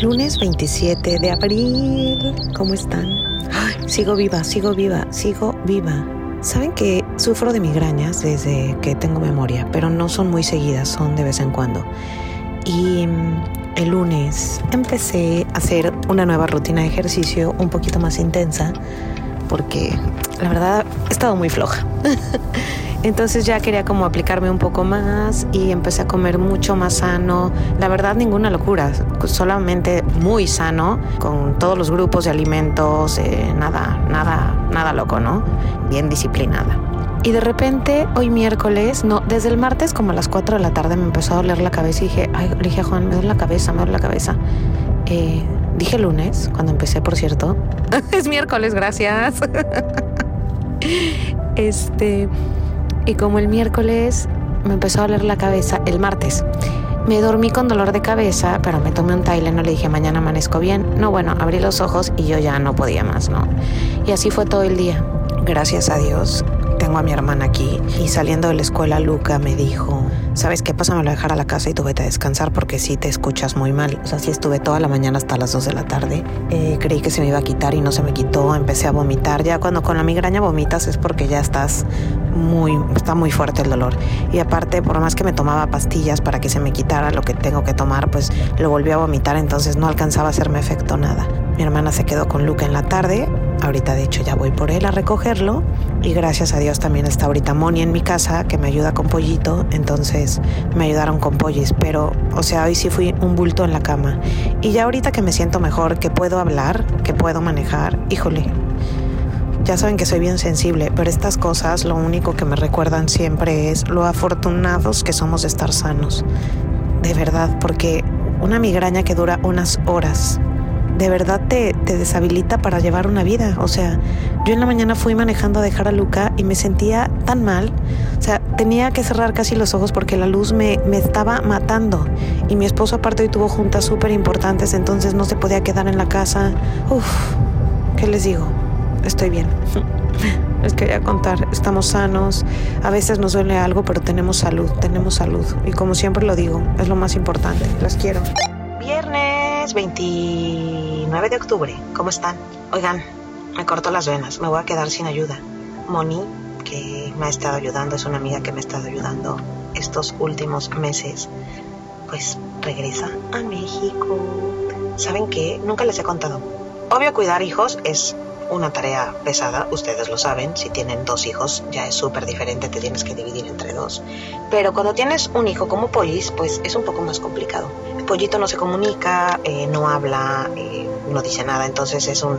Lunes 27 de abril. ¿Cómo están? Sigo viva, sigo viva, sigo viva. Saben que sufro de migrañas desde que tengo memoria, pero no son muy seguidas, son de vez en cuando. Y mm, el lunes empecé a hacer una nueva rutina de ejercicio un poquito más intensa porque la verdad he estado muy floja. Entonces ya quería como aplicarme un poco más y empecé a comer mucho más sano. La verdad ninguna locura, solamente muy sano, con todos los grupos de alimentos, eh, nada, nada, nada loco, ¿no? Bien disciplinada. Y de repente, hoy miércoles, no, desde el martes como a las 4 de la tarde me empezó a doler la cabeza y dije, ay, dije a Juan, me duele la cabeza, me duele la cabeza. Eh, dije lunes, cuando empecé, por cierto. es miércoles, gracias. este, y como el miércoles me empezó a doler la cabeza, el martes. Me dormí con dolor de cabeza, pero me tomé un Tylenol, le dije mañana amanezco bien. No, bueno, abrí los ojos y yo ya no podía más, ¿no? Y así fue todo el día. Gracias a Dios, tengo a mi hermana aquí y saliendo de la escuela Luca me dijo, ¿sabes qué? pasa? Me lo dejar a la casa y tú vete a descansar porque sí te escuchas muy mal. O sea, sí estuve toda la mañana hasta las 2 de la tarde. Eh, creí que se me iba a quitar y no se me quitó. Empecé a vomitar. Ya cuando con la migraña vomitas es porque ya estás muy, está muy fuerte el dolor. Y aparte, por más que me tomaba pastillas para que se me quitara lo que tengo que tomar, pues lo volví a vomitar, entonces no alcanzaba a hacerme efecto nada. Mi hermana se quedó con Luca en la tarde. Ahorita de hecho ya voy por él a recogerlo. Y gracias a Dios también está ahorita Moni en mi casa que me ayuda con pollito. Entonces me ayudaron con pollis. Pero, o sea, hoy sí fui un bulto en la cama. Y ya ahorita que me siento mejor, que puedo hablar, que puedo manejar, híjole, ya saben que soy bien sensible, pero estas cosas lo único que me recuerdan siempre es lo afortunados que somos de estar sanos. De verdad, porque una migraña que dura unas horas, de verdad te, deshabilita para llevar una vida. O sea, yo en la mañana fui manejando a dejar a Luca y me sentía tan mal. O sea, tenía que cerrar casi los ojos porque la luz me, me estaba matando. Y mi esposo aparte hoy tuvo juntas súper importantes, entonces no se podía quedar en la casa. Uf, ¿qué les digo? Estoy bien. Les quería contar, estamos sanos, a veces nos duele algo, pero tenemos salud, tenemos salud. Y como siempre lo digo, es lo más importante. Las quiero. Viernes 29 de octubre, ¿cómo están? Oigan, me corto las venas, me voy a quedar sin ayuda. Moni, que me ha estado ayudando, es una amiga que me ha estado ayudando estos últimos meses, pues regresa a México. ¿Saben qué? Nunca les he contado. Obvio, cuidar hijos es una tarea pesada, ustedes lo saben, si tienen dos hijos ya es súper diferente, te tienes que dividir entre dos. Pero cuando tienes un hijo como Pollis, pues es un poco más complicado. El pollito no se comunica, eh, no habla, eh, no dice nada, entonces es un,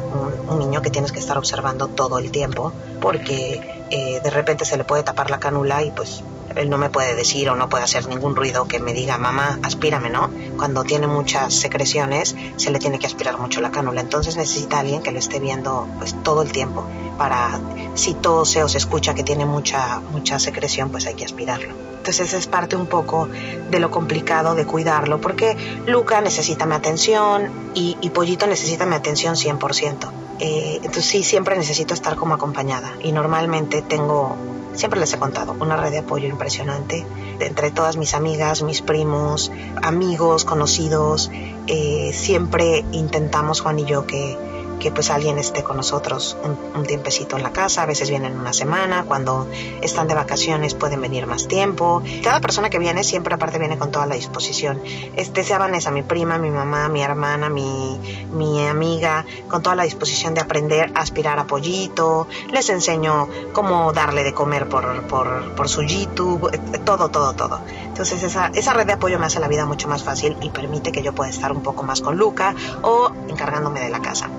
niño que tienes que estar observando todo el tiempo porque eh, de repente se le puede tapar la canula y pues él no me puede decir o no puede hacer ningún ruido que me diga, mamá, aspírame, ¿no? Cuando tiene muchas secreciones, se le tiene que aspirar mucho la cánula. Entonces necesita alguien que lo esté viendo pues todo el tiempo para, si tose o se escucha que tiene mucha, mucha secreción, pues hay que aspirarlo. Entonces es parte un poco de lo complicado de cuidarlo, porque Luca necesita mi atención y, Pollito necesita mi atención 100%. Eh, entonces sí, siempre necesito estar como acompañada y normalmente tengo Siempre les he contado, una red de apoyo impresionante entre todas mis amigas, mis primos, amigos, conocidos. Eh, siempre intentamos, Juan y yo, que que pues alguien esté con nosotros un, tiempecito en la casa, a veces vienen una semana, cuando están de vacaciones pueden venir más tiempo. Cada persona que viene siempre aparte viene con toda la disposición. Este sea Vanessa, mi prima, mi mamá, mi hermana, mi, mi amiga, con toda la disposición de aprender a aspirar a pollito, les enseño cómo darle de comer por, por, por su YouTube, todo, todo, todo. Entonces esa, esa red de apoyo me hace la vida mucho más fácil y permite que yo pueda estar un poco más con Luca o encargándome de la casa.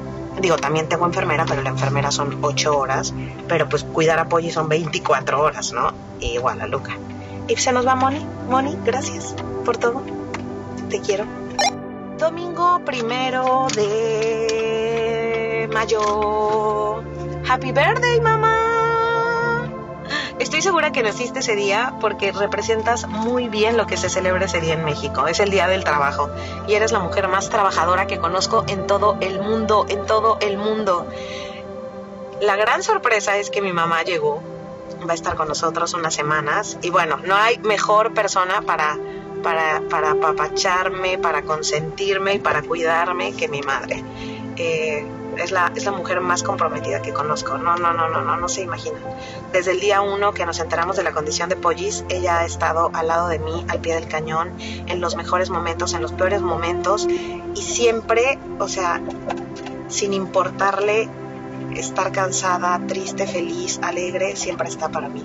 Digo, también tengo enfermera, pero la enfermera son 8 horas, pero pues cuidar a Polly son 24 horas, ¿no? igual a Luca. Y se nos va Moni. Moni, gracias por todo. Te quiero. Domingo primero de mayo. Happy birthday, mamá. Estoy segura que naciste ese día porque representas muy bien lo que se celebra ese día en México. Es el Día del Trabajo y eres la mujer más trabajadora que conozco en todo el mundo, en todo el mundo. La gran sorpresa es que mi mamá llegó, va a estar con nosotros unas semanas y bueno, no hay mejor persona para para, para apapacharme, para consentirme y para cuidarme que mi madre. Eh, es la, es la mujer más comprometida que conozco. No, no, no, no, no, no se imaginan. Desde el día uno que nos enteramos de la condición de Pollis, ella ha estado al lado de mí, al pie del cañón, en los mejores momentos, en los peores momentos, y siempre, o sea, sin importarle estar cansada, triste, feliz, alegre, siempre está para mí.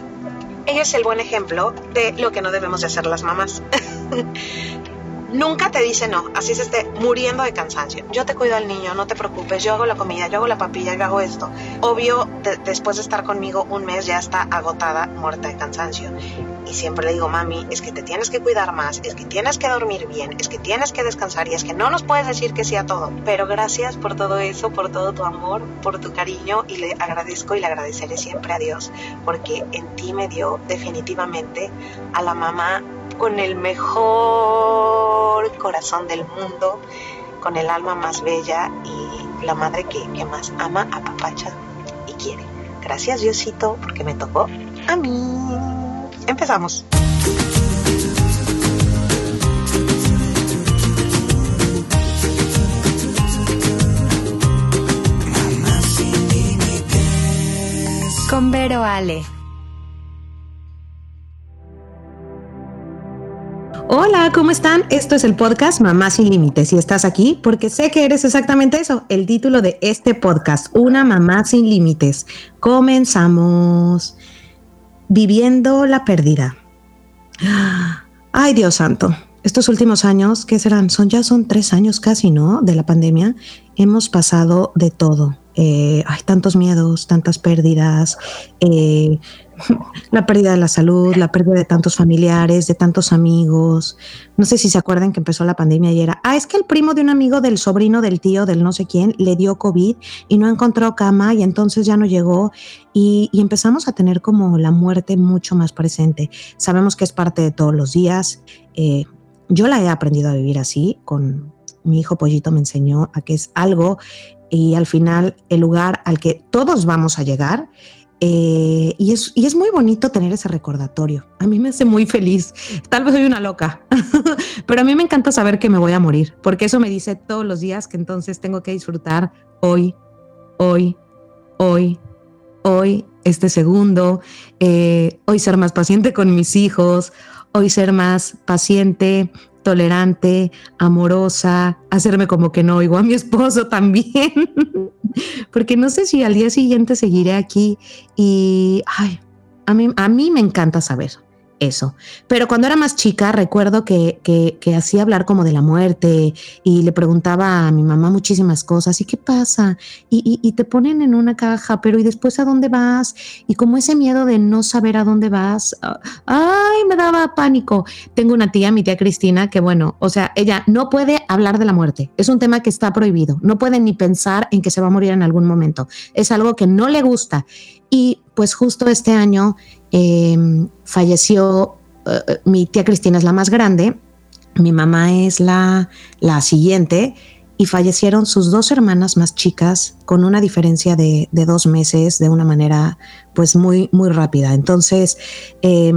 Ella es el buen ejemplo de lo que no debemos de hacer las mamás. Nunca te dice no, así se esté muriendo de cansancio. Yo te cuido al niño, no te preocupes, yo hago la comida, yo hago la papilla, yo hago esto. Obvio, después de estar conmigo un mes ya está agotada, muerta de cansancio. Y siempre le digo, mami, es que te tienes que cuidar más, es que tienes que dormir bien, es que tienes que descansar y es que no nos puedes decir que sí a todo. Pero gracias por todo eso, por todo tu amor, por tu cariño y le agradezco y le agradeceré siempre a Dios porque en ti me dio definitivamente a la mamá con el mejor corazón del mundo, con el alma más bella y la madre que, más ama, a Papacha y quiere. Gracias Diosito porque me tocó a mí. Empezamos. Con Vero Ale. Hola, ¿cómo están? Esto es el podcast Mamá sin Límites y estás aquí porque sé que eres exactamente eso, el título de este podcast, Una Mamá sin Límites. Comenzamos. Viviendo la pérdida. Ay, Dios santo. Estos últimos años, ¿qué serán? Son ya son tres años casi, ¿no? De la pandemia. Hemos pasado de todo. Eh, hay tantos miedos, tantas pérdidas, eh, la pérdida de la salud, la pérdida de tantos familiares, de tantos amigos. No sé si se acuerdan que empezó la pandemia y era, ah, es que el primo de un amigo del sobrino del tío del no sé quién le dio COVID y no encontró cama y entonces ya no llegó y, empezamos a tener como la muerte mucho más presente. Sabemos que es parte de todos los días. Eh, yo la he aprendido a vivir así, con mi hijo Pollito me enseñó a que es algo y al final el lugar al que todos vamos a llegar eh, y, es, y es muy bonito tener ese recordatorio. A mí me hace muy feliz. Tal vez soy una loca, pero a mí me encanta saber que me voy a morir, porque eso me dice todos los días que entonces tengo que disfrutar hoy, hoy, hoy, hoy, este segundo, eh, hoy ser más paciente con mis hijos, hoy ser más paciente tolerante, amorosa, hacerme como que no oigo a mi esposo también, porque no sé si al día siguiente seguiré aquí y, ay, a mí, a mí me encanta saber eso. Pero cuando era más chica, recuerdo que, que, hacía hablar como de la muerte y le preguntaba a mi mamá muchísimas cosas. ¿Y qué pasa? Y, y, te ponen en una caja, pero ¿y después a dónde vas? Y como ese miedo de no saber a dónde vas, ah, ay, me daba pánico. Tengo una tía, mi tía Cristina, que bueno, o sea, ella no puede hablar de la muerte. Es un tema que está prohibido. No puede ni pensar en que se va a morir en algún momento. Es algo que no le gusta. Y pues justo este año Em, falleció, eh, mi tía Cristina es la más grande, mi mamá es la, la siguiente y fallecieron sus dos hermanas más chicas con una diferencia de, de dos meses de una manera pues muy, muy rápida. Entonces, eh,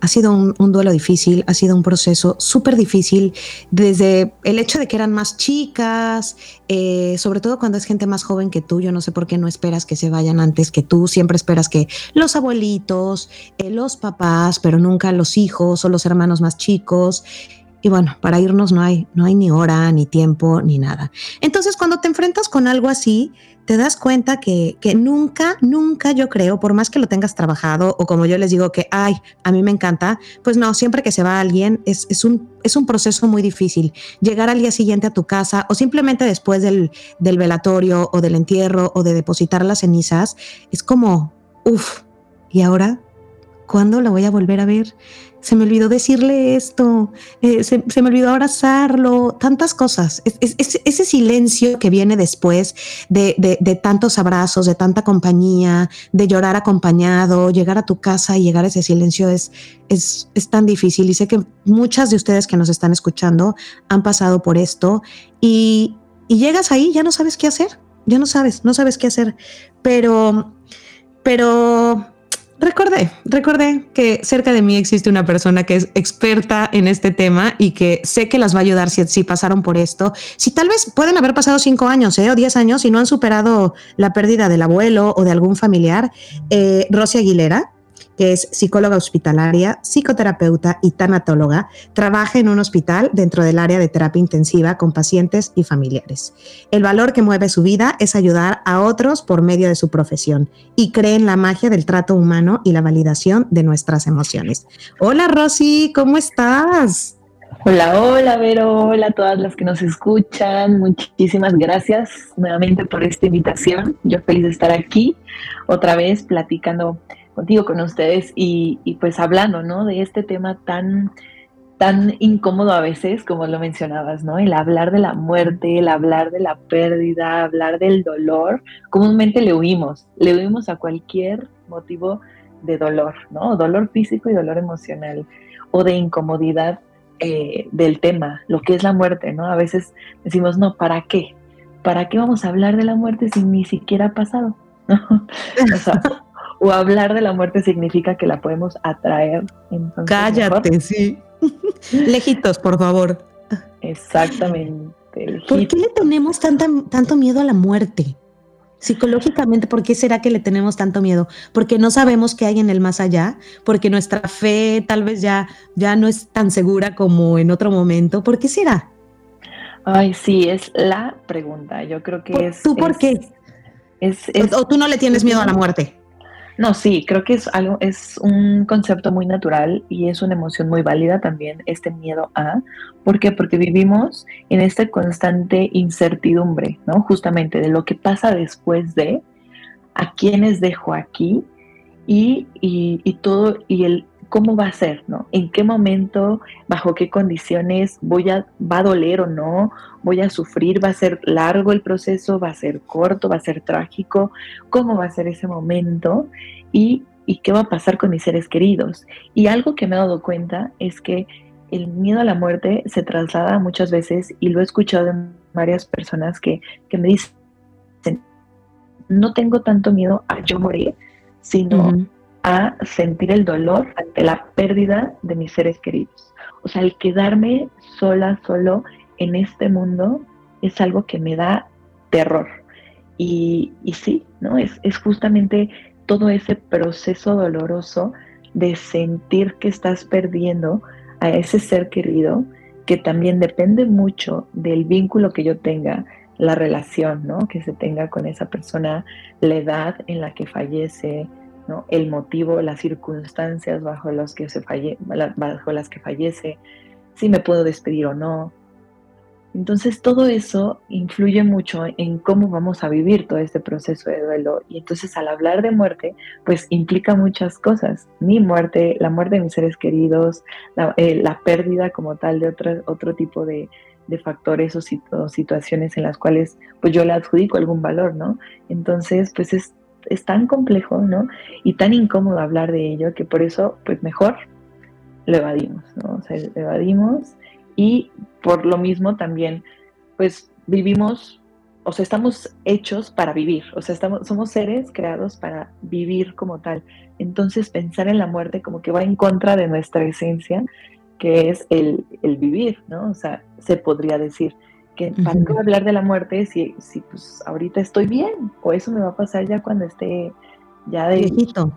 ha sido un, duelo difícil, ha sido un proceso súper difícil, desde el hecho de que eran más chicas, eh, sobre todo cuando es gente más joven que tú, yo no sé por qué no esperas que se vayan antes que tú, siempre esperas que los abuelitos, eh, los papás, pero nunca los hijos o los hermanos más chicos. Y bueno, para irnos no hay, no hay ni hora, ni tiempo, ni nada. Entonces, cuando te enfrentas con algo así, te das cuenta que, que, nunca, nunca yo creo, por más que lo tengas trabajado o como yo les digo que, ay, a mí me encanta, pues no, siempre que se va alguien es, es, un, es un proceso muy difícil. Llegar al día siguiente a tu casa o simplemente después del, del velatorio o del entierro o de depositar las cenizas, es como, uff, ¿y ahora? ¿Cuándo la voy a volver a ver? se me olvidó decirle esto, eh, se, me olvidó abrazarlo, tantas cosas. Es, ese silencio que viene después de, de, tantos abrazos, de tanta compañía, de llorar acompañado, llegar a tu casa y llegar a ese silencio es, es, es tan difícil. Y sé que muchas de ustedes que nos están escuchando han pasado por esto y, y llegas ahí, ya no sabes qué hacer, ya no sabes, no sabes qué hacer, pero, pero recordé, recordé que cerca de mí existe una persona que es experta en este tema y que sé que las va a ayudar si, pasaron por esto. Si tal vez pueden haber pasado cinco años ¿eh? o diez años y no han superado la pérdida del abuelo o de algún familiar, eh, Rosy Aguilera que es psicóloga hospitalaria, psicoterapeuta y tanatóloga, trabaja en un hospital dentro del área de terapia intensiva con pacientes y familiares. El valor que mueve su vida es ayudar a otros por medio de su profesión y cree en la magia del trato humano y la validación de nuestras emociones. Hola Rosy, ¿cómo estás? Hola, hola Vero, hola a todas las que nos escuchan. Muchísimas gracias nuevamente por esta invitación. Yo feliz de estar aquí otra vez platicando contigo, con ustedes y, pues hablando, ¿no? De este tema tan, tan incómodo a veces, como lo mencionabas, ¿no? El hablar de la muerte, el hablar de la pérdida, hablar del dolor, comúnmente le huimos, le huimos a cualquier motivo de dolor, ¿no? Dolor físico y dolor emocional o de incomodidad eh, del tema, lo que es la muerte, ¿no? A veces decimos, no, ¿para qué? ¿Para qué vamos a hablar de la muerte si ni siquiera ha pasado? ¿No? O sea, o hablar de la muerte significa que la podemos atraer. Cállate, sí. Lejitos, por favor. Exactamente. ¿Por qué le tenemos tanto miedo a la muerte? Psicológicamente, ¿por qué será que le tenemos tanto miedo? Porque no sabemos qué hay en el más allá, porque nuestra fe tal vez ya, ya no es tan segura como en otro momento. ¿Por qué será? Ay, sí, es la pregunta. Yo creo que es. ¿Tú por qué? o, tú no le tienes miedo a la muerte? No, sí, creo que es algo, es un concepto muy natural y es una emoción muy válida también, este miedo a. ¿Por qué? Porque vivimos en esta constante incertidumbre, ¿no? Justamente de lo que pasa después de, a quiénes dejo aquí y, y, y todo, y el cómo va a ser, ¿no? En qué momento, bajo qué condiciones voy a, va a doler o no, voy a sufrir, va a ser largo el proceso, va a ser corto, va a ser trágico, cómo va a ser ese momento y, y qué va a pasar con mis seres queridos. Y algo que me he dado cuenta es que el miedo a la muerte se traslada muchas veces y lo he escuchado de varias personas que, que me dicen, no tengo tanto miedo a yo morir, sino a sentir el dolor ante la pérdida de mis seres queridos. O sea, el quedarme sola, solo en este mundo es algo que me da terror. Y, y sí, ¿no? Es, es justamente todo ese proceso doloroso de sentir que estás perdiendo a ese ser querido, que también depende mucho del vínculo que yo tenga, la relación ¿no? que se tenga con esa persona, la edad en la que fallece, el motivo, las circunstancias bajo, los que se falle, bajo las que fallece, si me puedo despedir o no. Entonces todo eso influye mucho en cómo vamos a vivir todo este proceso de duelo. Y entonces al hablar de muerte, pues implica muchas cosas. Mi muerte, la muerte de mis seres queridos, la, eh, pérdida como tal de otro, otro tipo de, factores o, situaciones en las cuales pues yo le adjudico algún valor, ¿no? Entonces pues es es tan complejo, ¿no? Y tan incómodo hablar de ello que por eso, pues mejor lo evadimos, ¿no? O sea, lo evadimos y por lo mismo también, pues vivimos, o sea, estamos hechos para vivir, o sea, estamos, somos seres creados para vivir como tal. Entonces, pensar en la muerte como que va en contra de nuestra esencia, que es el, el vivir, ¿no? O sea, se podría decir que para qué hablar de la muerte si, si pues ahorita estoy bien, o eso me va a pasar ya cuando esté ya de viejito.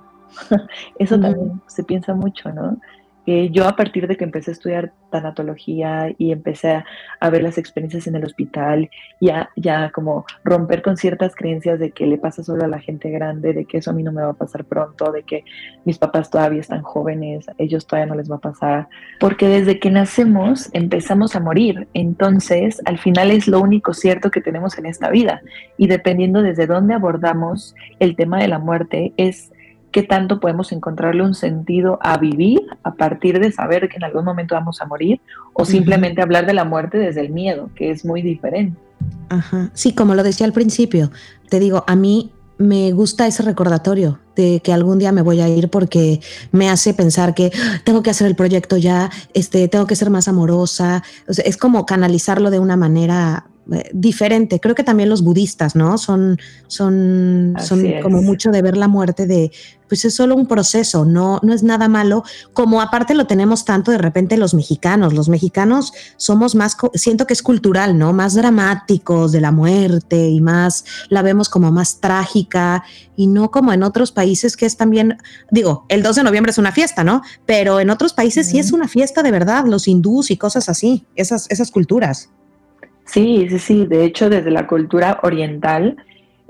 eso también se piensa mucho, ¿no? Yo a partir de que empecé a estudiar tanatología y empecé a, ver las experiencias en el hospital, ya, ya como romper con ciertas creencias de que le pasa solo a la gente grande, de que eso a mí no me va a pasar pronto, de que mis papás todavía están jóvenes, ellos todavía no les va a pasar, porque desde que nacemos empezamos a morir, entonces al final es lo único cierto que tenemos en esta vida. Y dependiendo desde dónde abordamos el tema de la muerte es qué tanto podemos encontrarle un sentido a vivir a partir de saber que en algún momento vamos a morir o simplemente hablar de la muerte desde el miedo, que es muy diferente. Ajá. Sí, como lo decía al principio, te digo, a mí me gusta ese recordatorio de que algún día me voy a ir porque me hace pensar que ah, tengo que hacer el proyecto ya, este, tengo que ser más amorosa. es como canalizarlo de una manera eh, diferente. Creo que también los budistas, ¿no? Son, son, son como mucho de ver la muerte de, pues es solo un proceso, no, no es nada malo, como aparte lo tenemos tanto de repente los mexicanos. Los mexicanos somos más, siento que es cultural, ¿no? Más dramáticos de la muerte y más, la vemos como más trágica y no como en otros países que es también, digo, el 2 de noviembre es una fiesta, ¿no? Pero en otros países sí es una fiesta de verdad, los hindús y cosas así, esas, esas culturas. Sí, sí, sí. De hecho, desde la cultura oriental,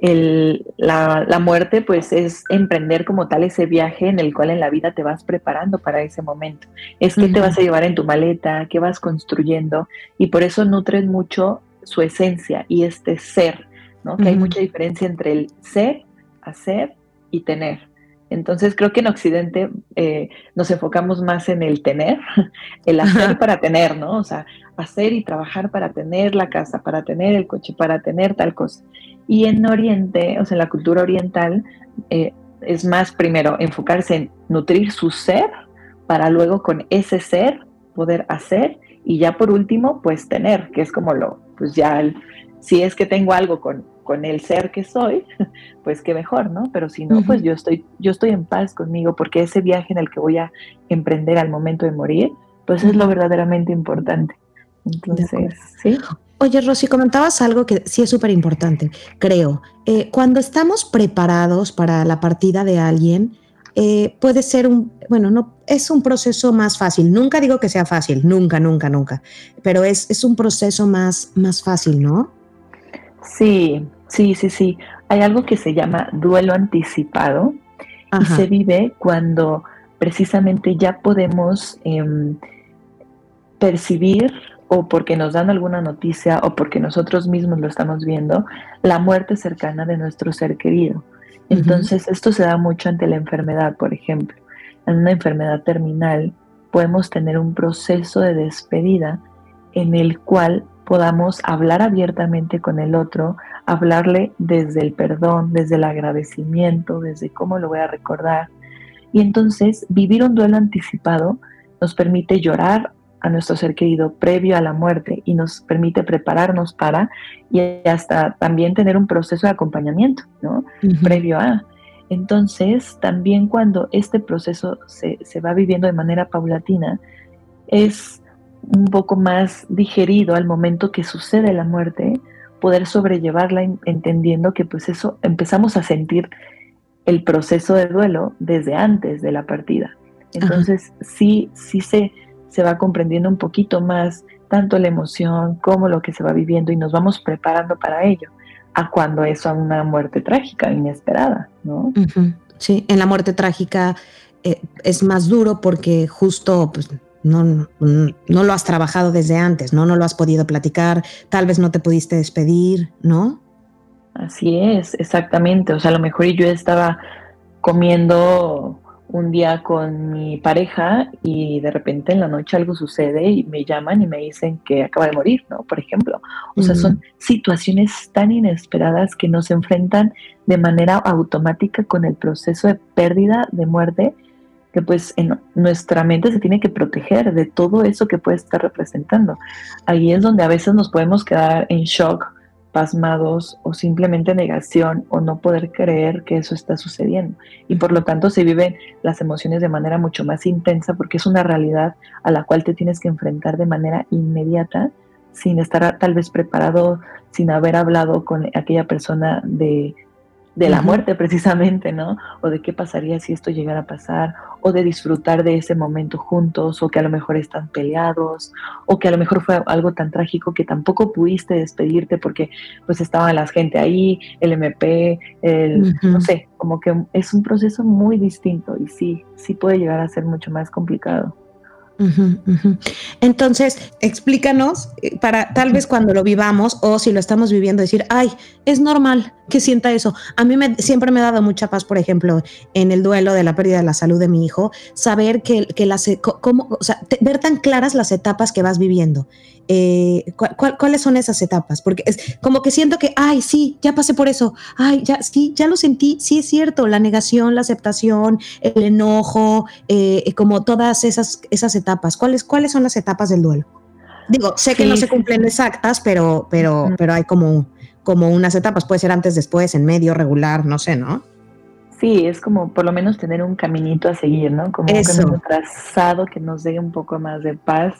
el, la, la, muerte pues es emprender como tal ese viaje en el cual en la vida te vas preparando para ese momento. Es que te vas a llevar en tu maleta, qué vas construyendo y por eso nutren mucho su esencia y este ser, ¿no? Que hay mucha diferencia entre el ser, hacer y tener. Entonces creo que en Occidente eh, nos enfocamos más en el tener, el hacer para tener, ¿no? O sea, hacer y trabajar para tener la casa, para tener el coche, para tener tal cosa. Y en Oriente, o sea, en la cultura oriental, eh, es más primero enfocarse en nutrir su ser para luego con ese ser poder hacer y ya por último, pues tener, que es como lo, pues ya, si es que tengo algo con con el ser que soy, pues qué mejor, ¿no? Pero si no, pues yo estoy, yo estoy en paz conmigo, porque ese viaje en el que voy a emprender al momento de morir, pues es lo verdaderamente importante. Entonces, sí. Oye, Rosy, comentabas algo que sí es súper importante, creo. Eh, cuando estamos preparados para la partida de alguien, eh, puede ser un, bueno, no, es un proceso más fácil. Nunca digo que sea fácil, nunca, nunca, nunca, pero es, es un proceso más, más fácil, ¿no? Sí, sí, sí, sí. Hay algo que se llama duelo anticipado y se vive cuando precisamente ya podemos em, percibir o porque nos dan alguna noticia o porque nosotros mismos lo estamos viendo, la muerte cercana de nuestro ser querido. Entonces, esto se da mucho ante la enfermedad, por ejemplo. En una enfermedad terminal podemos tener un proceso de despedida en el cual podamos hablar abiertamente con el otro, hablarle desde el perdón, desde el agradecimiento, desde cómo lo voy a recordar. Y entonces vivir un duelo anticipado nos permite llorar a nuestro ser querido previo a la muerte y nos permite prepararnos para y hasta también tener un proceso de acompañamiento, ¿no? Previo a. Entonces, también cuando este proceso se, se va viviendo de manera paulatina, es un poco más digerido al momento que sucede la muerte, poder sobrellevarla entendiendo que pues eso empezamos a sentir el proceso de duelo desde antes de la partida. Entonces sí, sí se, se va comprendiendo un poquito más tanto la emoción como lo que se va viviendo y nos vamos preparando para ello, a cuando es una muerte trágica, inesperada, ¿no? Sí, en la muerte trágica eh, es más duro porque justo pues, no, no, lo has trabajado desde antes, ¿no? No lo has podido platicar, tal vez no te pudiste despedir, ¿no? Así es, exactamente. O sea, a lo mejor yo estaba comiendo un día con mi pareja y de repente en la noche algo sucede y me llaman y me dicen que acaba de morir, ¿no? Por ejemplo. O sea, son situaciones tan inesperadas que nos enfrentan de manera automática con el proceso de pérdida, de muerte, que pues en nuestra mente se tiene que proteger de todo eso que puede estar representando. Ahí es donde a veces nos podemos quedar en shock, pasmados o simplemente negación o no poder creer que eso está sucediendo. Y por lo tanto se viven las emociones de manera mucho más intensa porque es una realidad a la cual te tienes que enfrentar de manera inmediata sin estar tal vez preparado, sin haber hablado con aquella persona de de la muerte precisamente, ¿no? O de qué pasaría si esto llegara a pasar, o de disfrutar de ese momento juntos, o que a lo mejor están peleados, o que a lo mejor fue algo tan trágico que tampoco pudiste despedirte porque pues estaba la gente ahí, el MP, el, no sé, como que es un proceso muy distinto y sí, sí puede llegar a ser mucho más complicado. Entonces, explícanos eh, para tal vez cuando lo vivamos o si lo estamos viviendo, decir, ay, es normal que sienta eso. A mí me, siempre me ha dado mucha paz, por ejemplo, en el duelo de la pérdida de la salud de mi hijo, saber que, que las, cómo, o sea, ver tan claras las etapas que vas viviendo. Eh, ¿Cuáles son esas etapas? Porque es como que siento que, ay, sí, ya pasé por eso, ay, ya, sí, ya lo sentí, sí es cierto, la negación, la aceptación, el enojo, eh, como todas esas, esas etapas. ¿Cuáles, ¿Cuáles son las etapas del duelo? Digo, sé que no se cumplen exactas, pero, pero, pero hay como, como unas etapas, puede ser antes, después, en medio, regular, no sé, ¿no? Sí, es como por lo menos tener un caminito a seguir, ¿no? Como un trazado que nos dé un poco más de paz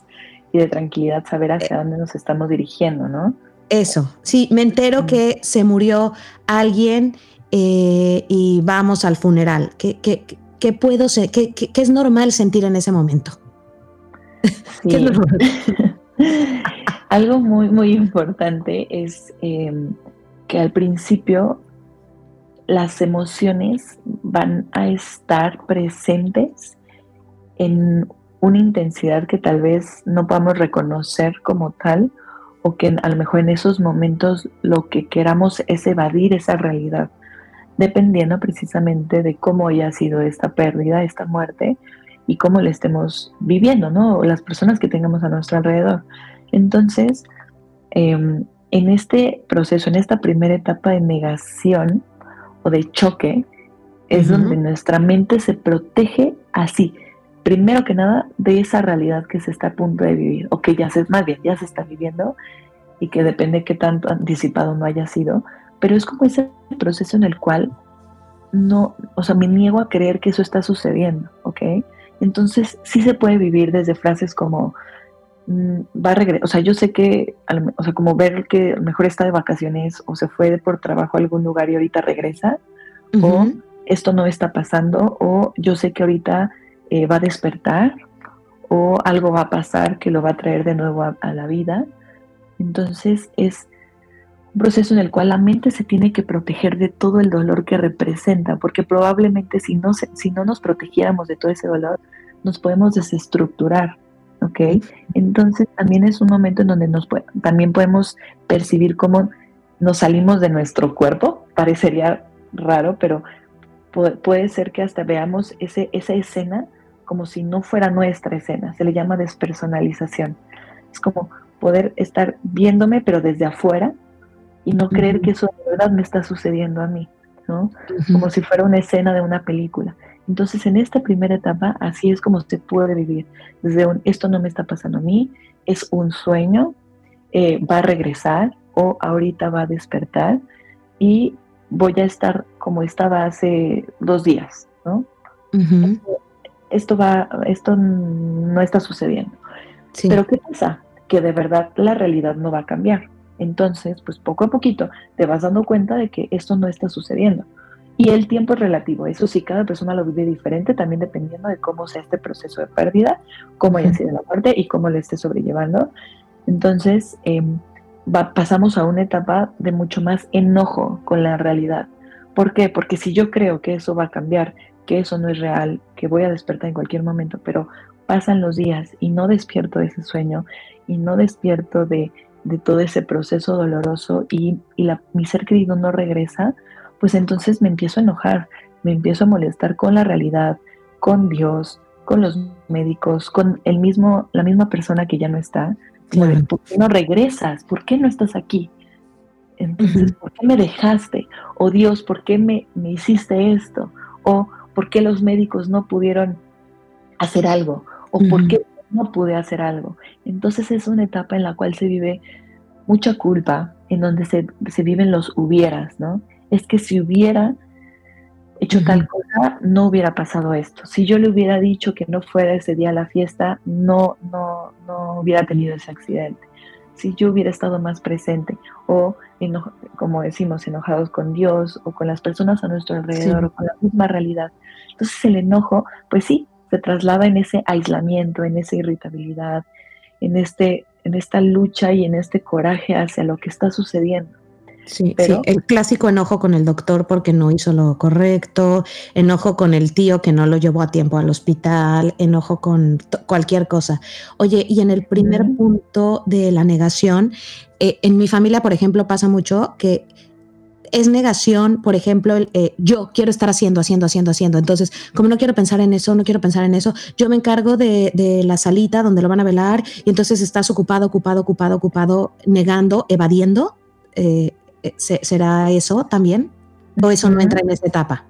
y de tranquilidad, saber hacia dónde nos estamos dirigiendo, ¿no? Eso, sí, me entero que se murió alguien eh, y vamos al funeral. ¿Qué, qué, qué puedo ser? ¿Qué, qué, es normal sentir en ese momento? Algo muy, muy importante es em, que al principio las emociones van a estar presentes en una intensidad que tal vez no podamos reconocer como tal o que a lo mejor en esos momentos lo que queramos es evadir esa realidad, dependiendo precisamente de cómo haya sido esta pérdida, esta muerte y cómo la estemos viviendo, ¿no? O las personas que tengamos a nuestro alrededor. Entonces, em, en este proceso, en esta primera etapa de negación o de choque, es donde nuestra mente se protege así, primero que nada, de esa realidad que se está a punto de vivir, o que ya se, más bien, ya se está viviendo, y que depende de qué tanto anticipado no haya sido, pero es como ese proceso en el cual no, o sea, me niego a creer que eso está sucediendo, ¿ok? Entonces, sí se puede vivir desde frases como, mm, va a regresar, o sea, yo sé que, o sea, como ver que a lo mejor está de vacaciones o se fue por trabajo a algún lugar y ahorita regresa, o esto no está pasando, o yo sé que ahorita eh, va a despertar o algo va a pasar que lo va a traer de nuevo a, la vida. Entonces es un proceso en el cual la mente se tiene que proteger de todo el dolor que representa, porque probablemente si no, si no nos protegiéramos de todo ese dolor, nos podemos desestructurar, ¿ok? Entonces también es un momento en donde nos también podemos percibir cómo nos salimos de nuestro cuerpo, parecería raro, pero puede, ser que hasta veamos ese, esa escena como si no fuera nuestra escena, se le llama despersonalización. Es como poder estar viéndome pero desde afuera y no creer que eso de verdad me está sucediendo a mí, ¿no? Como si fuera una escena de una película. Entonces, en esta primera etapa, así es como se puede vivir. Desde un, esto no me está pasando a mí, es un sueño, eh, va a regresar o ahorita va a despertar y voy a estar como estaba hace dos días, ¿no? Esto va, esto no está sucediendo. Pero ¿qué pasa? Que de verdad la realidad no va a cambiar. Entonces, pues poco a poquito te vas dando cuenta de que esto no está sucediendo. Y el tiempo es relativo, eso sí, cada persona lo vive diferente, también dependiendo de cómo sea este proceso de pérdida, cómo haya sido la muerte y cómo le esté sobrellevando. Entonces, em, pasamos a una etapa de mucho más enojo con la realidad. ¿Por qué? Porque si yo creo que eso va a cambiar, que eso no es real, que voy a despertar en cualquier momento, pero pasan los días y no despierto de ese sueño y no despierto de, todo ese proceso doloroso y, la, mi ser querido no regresa, pues entonces me empiezo a enojar, me empiezo a molestar con la realidad, con Dios, con los médicos, con el mismo, la misma persona que ya no está. ¿Por qué no regresas? ¿Por qué no estás aquí? Entonces, ¿por qué me dejaste? O Dios, ¿por qué me, me hiciste esto? O ¿Por qué los médicos no pudieron hacer algo? ¿O por qué no pude hacer algo? Entonces es una etapa en la cual se vive mucha culpa, en donde se, viven los hubieras, ¿no? Es que si hubiera hecho tal cosa, no hubiera pasado esto. Si yo le hubiera dicho que no fuera ese día a la fiesta, no, no, no hubiera tenido ese accidente si yo hubiera estado más presente o, como decimos, enojados con Dios o con las personas a nuestro alrededor o con la misma realidad. Entonces el enojo, pues sí, se traslada en ese aislamiento, en esa irritabilidad, en, este, en esta lucha y en este coraje hacia lo que está sucediendo. Sí, el clásico enojo con el doctor porque no hizo lo correcto, enojo con el tío que no lo llevó a tiempo al hospital, enojo con cualquier cosa. Oye, y en el primer punto de la negación, eh, en mi familia, por ejemplo, pasa mucho que es negación, por ejemplo, el, eh, yo quiero estar haciendo, haciendo, haciendo, haciendo. Entonces, como no quiero pensar en eso, no quiero pensar en eso, yo me encargo de, de la salita donde lo van a velar y entonces estás ocupado, ocupado, ocupado, ocupado, negando, evadiendo. Eh, ¿Será eso también? ¿O eso no entra en esa etapa?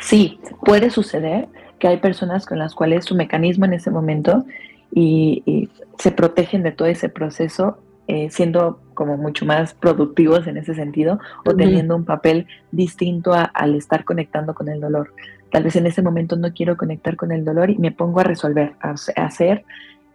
Sí, puede suceder que hay personas con las cuales su mecanismo en ese momento y, se protegen de todo ese proceso eh, siendo como mucho más productivos en ese sentido o teniendo un papel distinto al estar conectando con el dolor. Tal vez en ese momento no quiero conectar con el dolor y me pongo a resolver, a, hacer,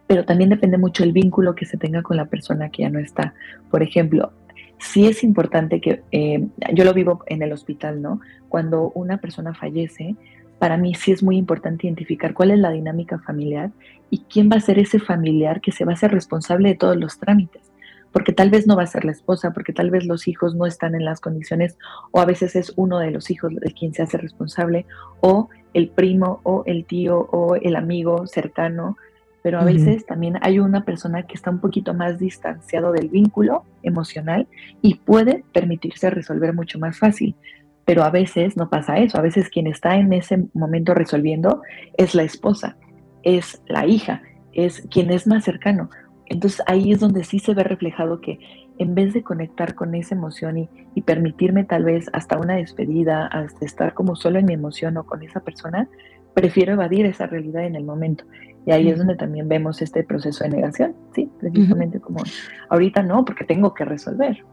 pero también depende mucho el vínculo que se tenga con la persona que ya no está. Por ejemplo, sí es importante que, eh, yo lo vivo en el hospital, ¿no? Cuando una persona fallece, para mí sí es muy importante identificar cuál es la dinámica familiar y quién va a ser ese familiar que se va a ser responsable de todos los trámites porque tal vez no va a ser la esposa, porque tal vez los hijos no están en las condiciones, o a veces es uno de los hijos de quien se hace responsable, o el primo, o el tío, o el amigo cercano, pero a veces también hay una persona que está un poquito más distanciado del vínculo emocional y puede permitirse resolver mucho más fácil. Pero a veces no pasa eso, a veces quien está en ese momento resolviendo es la esposa, es la hija, es quien es más cercano. Entonces ahí es donde sí se ve reflejado que en vez de conectar con esa emoción y, permitirme tal vez hasta una despedida, hasta estar como solo en mi emoción o con esa persona, prefiero evadir esa realidad en el momento. Y ahí es donde también vemos este proceso de negación, ¿sí? Precisamente como ahorita no, porque tengo que resolver.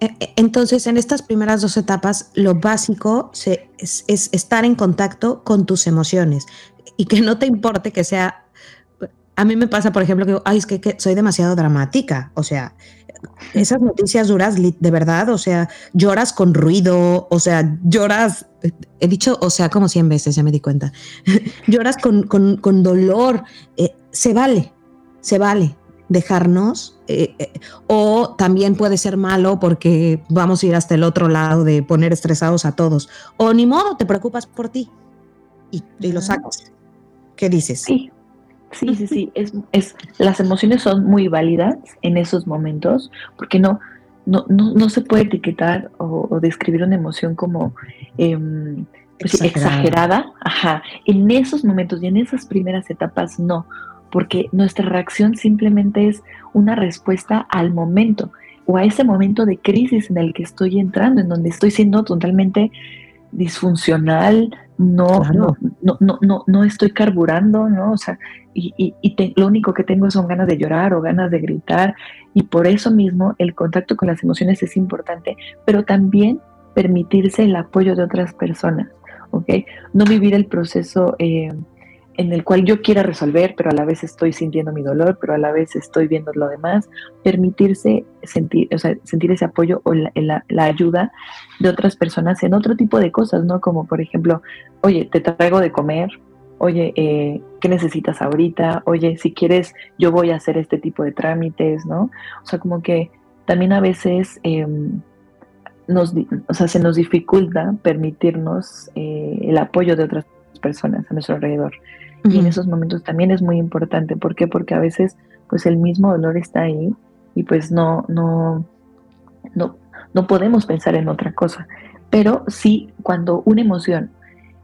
E, e, entonces, en estas primeras dos etapas, lo básico es, es estar en contacto con tus emociones y que no te importe que sea a mí me pasa, por ejemplo, que, ay, es que, soy demasiado dramática. O sea, esas noticias duras, de verdad, o sea, lloras con ruido, o sea, lloras, he dicho, o sea, como 100 veces, ya me di cuenta, lloras con, dolor, eh, se vale, se vale dejarnos, eh, eh, o también puede ser malo porque vamos a ir hasta el otro lado de poner estresados a todos, o ni modo, te preocupas por ti y, y lo sacas. ¿Qué dices? Sí, Sí, sí, sí, es, es, las emociones son muy válidas en esos momentos, porque no, no, no, se puede etiquetar o, describir una emoción como em, pues exagerada. Ajá. En esos momentos y en esas primeras etapas no, porque nuestra reacción simplemente es una respuesta al momento o a ese momento de crisis en el que estoy entrando, en donde estoy siendo totalmente disfuncional, no, no, no, no, no, estoy carburando, ¿no? O sea, y, y, lo único que tengo son ganas de llorar o ganas de gritar, y por eso mismo el contacto con las emociones es importante, pero también permitirse el apoyo de otras personas, ¿ok? No vivir el proceso eh, en el cual yo quiera resolver, pero a la vez estoy sintiendo mi dolor, pero a la vez estoy viendo lo demás, permitirse sentir, o sea, sentir ese apoyo o la, ayuda de otras personas en otro tipo de cosas, ¿no? Como por ejemplo, oye, te traigo de comer, oye, eh, ¿qué necesitas ahorita? Oye, si quieres, yo voy a hacer este tipo de trámites, ¿no? O sea, como que también a veces... Em, nos, o sea, se nos dificulta permitirnos eh, el apoyo de otras personas a nuestro alrededor. Y en esos momentos también es muy importante. ¿Por qué? Porque a veces pues el mismo dolor está ahí y pues no, no, no, no podemos pensar en otra cosa. Pero sí, cuando una emoción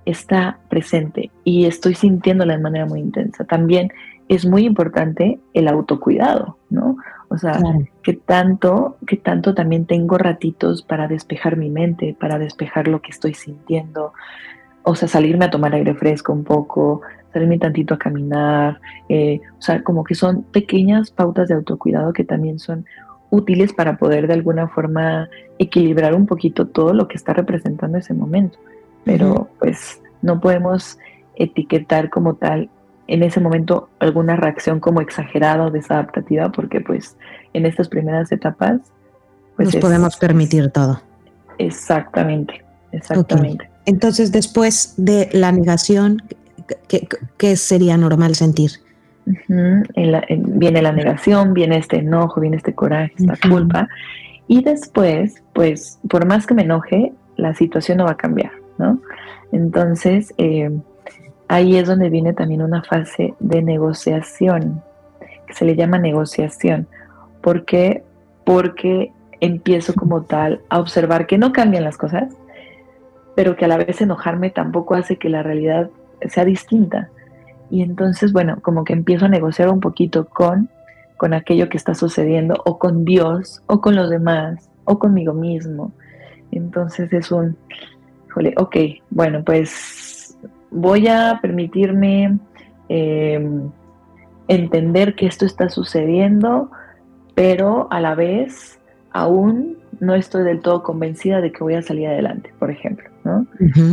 está presente y estoy sintiéndola de manera muy intensa, también es muy importante el autocuidado, ¿no? O sea, que tanto, que tanto también tengo ratitos para despejar mi mente, para despejar lo que estoy sintiendo, o sea, salirme a tomar aire fresco un poco, salirme tantito a caminar, eh, o sea, como que son pequeñas pautas de autocuidado que también son útiles para poder de alguna forma equilibrar un poquito todo lo que está representando ese momento. Pero pues no podemos etiquetar como tal en ese momento alguna reacción como exagerada o desadaptativa porque pues en estas primeras etapas pues nos podemos permitir todo. Exactamente, exactamente. Entonces después de la negación, ¿qué, sería normal sentir? viene la negación, viene este enojo, viene este coraje, esta culpa. Y después, pues, por más que me enoje, la situación no va a cambiar, ¿no? Entonces, eh, ahí es donde viene también una fase de negociación, que se le llama negociación. ¿Por qué? Porque empiezo como tal a observar que no cambian las cosas, pero que a la vez enojarme tampoco hace que la realidad sea distinta. Y entonces, bueno, como que empiezo a negociar un poquito con, con aquello que está sucediendo, o con Dios, o con los demás, o conmigo mismo. Entonces es un, híjole, ok, bueno, pues voy a permitirme em, entender que esto está sucediendo, pero a la vez aún no estoy del todo convencida de que voy a salir adelante, por ejemplo, ¿no?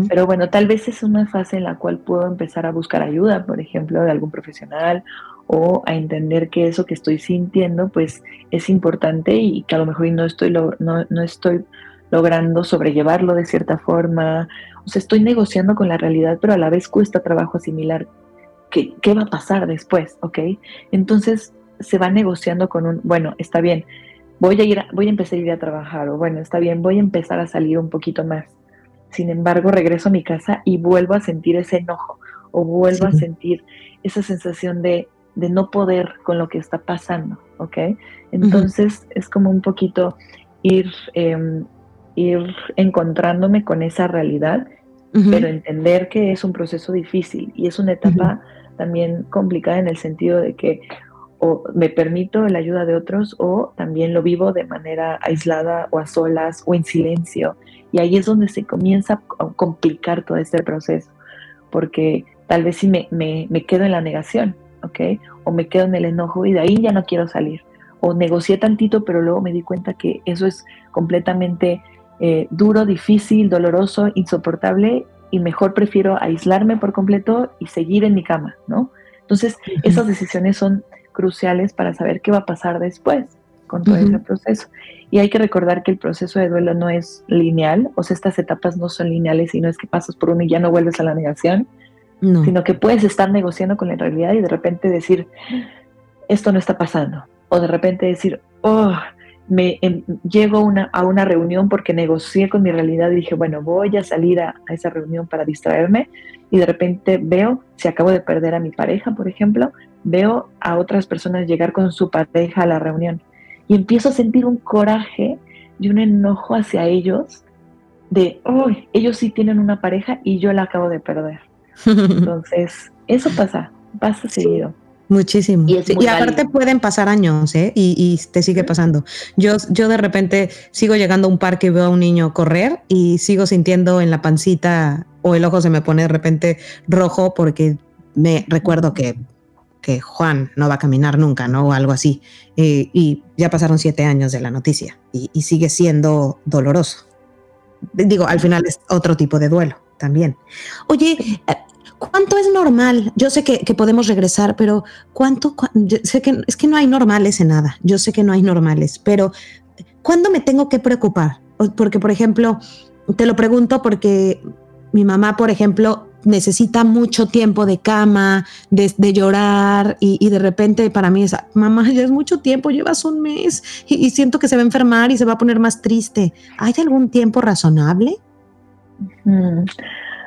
Pero bueno, tal vez es una fase en la cual puedo empezar a buscar ayuda, por ejemplo, de algún profesional o a entender que eso que estoy sintiendo, pues es importante y que a lo mejor no estoy, no, no estoy logrando sobrellevarlo de cierta forma. O sea, estoy negociando con la realidad, pero a la vez cuesta trabajo asimilar qué, qué va a pasar después, ¿ok? Entonces se va negociando con un, bueno, está bien, voy a ir, voy a empezar a ir a trabajar, o bueno, está bien, voy a empezar a salir un poquito más. Sin embargo, regreso a mi casa y vuelvo a sentir ese enojo, o vuelvo a sentir esa sensación de, de, no poder con lo que está pasando, ¿ok? Entonces es como un poquito ir, em, ir encontrándome con esa realidad, pero entender que es un proceso difícil y es una etapa también complicada en el sentido de que o me permito la ayuda de otros o también lo vivo de manera aislada o a solas o en silencio. Y ahí es donde se comienza a complicar todo este proceso, porque tal vez si me, me, me, quedo en la negación, ¿ok? O me quedo en el enojo y de ahí ya no quiero salir. O negocié tantito, pero luego me di cuenta que eso es completamente eh, duro, difícil, doloroso, insoportable y mejor prefiero aislarme por completo y seguir en mi cama, ¿no? Entonces, esas decisiones son cruciales para saber qué va a pasar después con todo ese proceso. Y hay que recordar que el proceso de duelo no es lineal, o sea, estas etapas no son lineales y no es que pasas por uno y ya no vuelves a la negación, sino que puedes estar negociando con la realidad y de repente decir, esto no está pasando, o de repente decir, oh, me em, llego una, a una reunión porque negocié con mi realidad y dije, bueno, voy a salir a, a, esa reunión para distraerme y de repente veo, si acabo de perder a mi pareja, por ejemplo, veo a otras personas llegar con su pareja a la reunión y empiezo a sentir un coraje y un enojo hacia ellos de, oh, ellos sí tienen una pareja y yo la acabo de perder. Entonces, eso pasa, pasa seguido. Muchísimo. Y, aparte pueden pasar años, ¿eh? Y, te sigue pasando. Yo, yo de repente sigo llegando a un parque y veo a un niño correr y sigo sintiendo en la pancita o el ojo se me pone de repente rojo porque me recuerdo que que Juan no va a caminar nunca, ¿no? O algo así. Eh, y ya pasaron siete años de la noticia y, sigue siendo doloroso. Digo, al final es otro tipo de duelo también. Oye, eh, ¿cuánto es normal? Yo sé que, podemos regresar, pero ¿cuánto? sé que es que no hay normales en nada. Yo sé que no hay normales, pero ¿cuándo me tengo que preocupar? Porque, por ejemplo, te lo pregunto porque mi mamá, por ejemplo, necesita mucho tiempo de cama, de, llorar y, de repente para mí es, mamá, ya es mucho tiempo, llevas un mes y, siento que se va a enfermar y se va a poner más triste. ¿Hay algún tiempo razonable?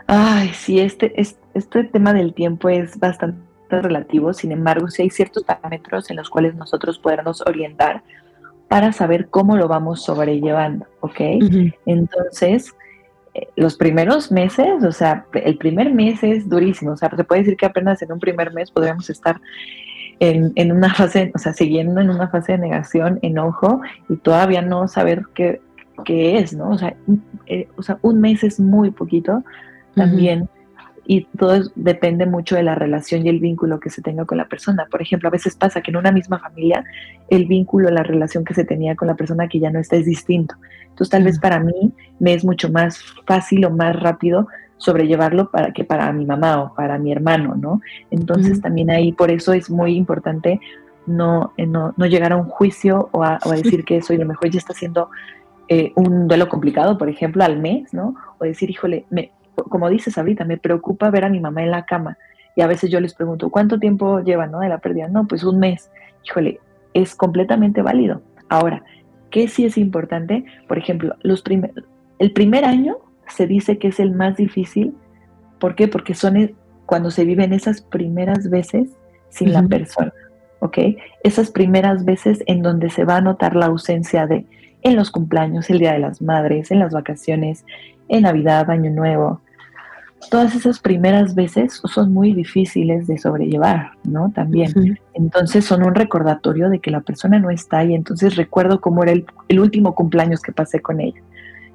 Ay, sí, este, este, tema del tiempo es bastante relativo, sin embargo, sí hay ciertos parámetros en los cuales nosotros podemos orientar para saber cómo lo vamos sobrellevando, ¿ok? Entonces, los primeros meses, o sea, el primer mes es durísimo, o sea, se puede decir que apenas en un primer mes podríamos estar en, una fase, o sea, siguiendo en una fase de negación, enojo y todavía no saber qué, qué es, ¿no? O sea, eh, o sea, un mes es muy poquito también y todo depende mucho de la relación y el vínculo que se tenga con la persona. Por ejemplo, a veces pasa que en una misma familia el vínculo, la relación que se tenía con la persona que ya no está es distinto. Entonces, tal vez para mí me es mucho más fácil o más rápido sobrellevarlo para que para mi mamá o para mi hermano, ¿no? Entonces, también ahí por eso es muy importante no, eh, no, no llegar a un juicio o a, decir que soy lo mejor ya está haciendo eh, un duelo complicado, por ejemplo, al mes, ¿no? O decir, híjole, me, como dices ahorita, me preocupa ver a mi mamá en la cama. Y a veces yo les pregunto, ¿cuánto tiempo lleva ¿no? de la pérdida? No, pues un mes. Híjole, es completamente válido. Ahora, ¿qué sí es importante? Por ejemplo, los el primer año se dice que es el más difícil. ¿Por qué? Porque son e, cuando se viven esas primeras veces sin la persona. ¿Ok? Esas primeras veces en donde se va a notar la ausencia de, en los cumpleaños, el Día de las Madres, en las vacaciones, en Navidad, Año Nuevo. Todas esas primeras veces son muy difíciles de sobrellevar, ¿no? También. Entonces son un recordatorio de que la persona no está y entonces recuerdo cómo era el, último cumpleaños que pasé con ella.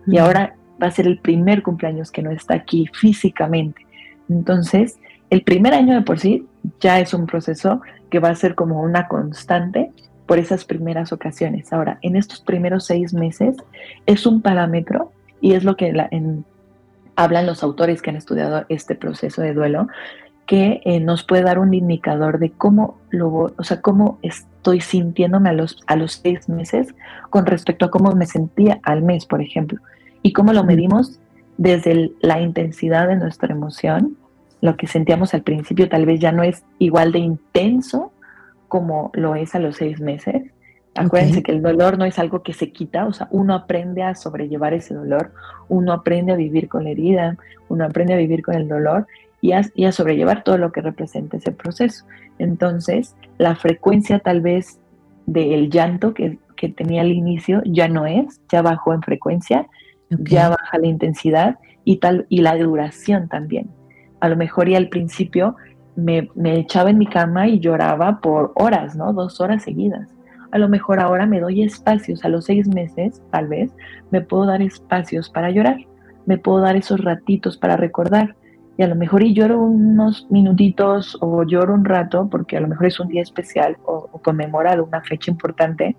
Y ahora va a ser el primer cumpleaños que no está aquí físicamente. Entonces, el primer año de por sí ya es un proceso que va a ser como una constante por esas primeras ocasiones. Ahora, en estos primeros seis meses es un parámetro y es lo que hablan los autores que han estudiado este proceso de duelo, que eh, nos puede dar un indicador de cómo lo, o sea, cómo estoy sintiéndome a los, a los seis meses con respecto a cómo me sentía al mes, por ejemplo. Y cómo lo medimos desde la intensidad de nuestra emoción, lo que sentíamos al principio tal vez ya no es igual de intenso como lo es a los seis meses. Acuérdense que el dolor no es algo que se quita, o sea, uno aprende a sobrellevar ese dolor, uno aprende a vivir con la herida, uno aprende a vivir con el dolor y a, sobrellevar todo lo que representa ese proceso. Entonces, la frecuencia tal vez del llanto que, tenía al inicio ya no es, ya bajó en frecuencia, ya baja la intensidad y, tal, y la duración también. A lo mejor y al principio me, me, echaba en mi cama y lloraba por horas, ¿no? Dos horas seguidas. A lo mejor ahora me doy espacios, a los seis meses tal vez, me puedo dar espacios para llorar, me puedo dar esos ratitos para recordar, y a lo mejor y lloro unos minutitos o lloro un rato porque a lo mejor es un día especial o, o conmemora una fecha importante,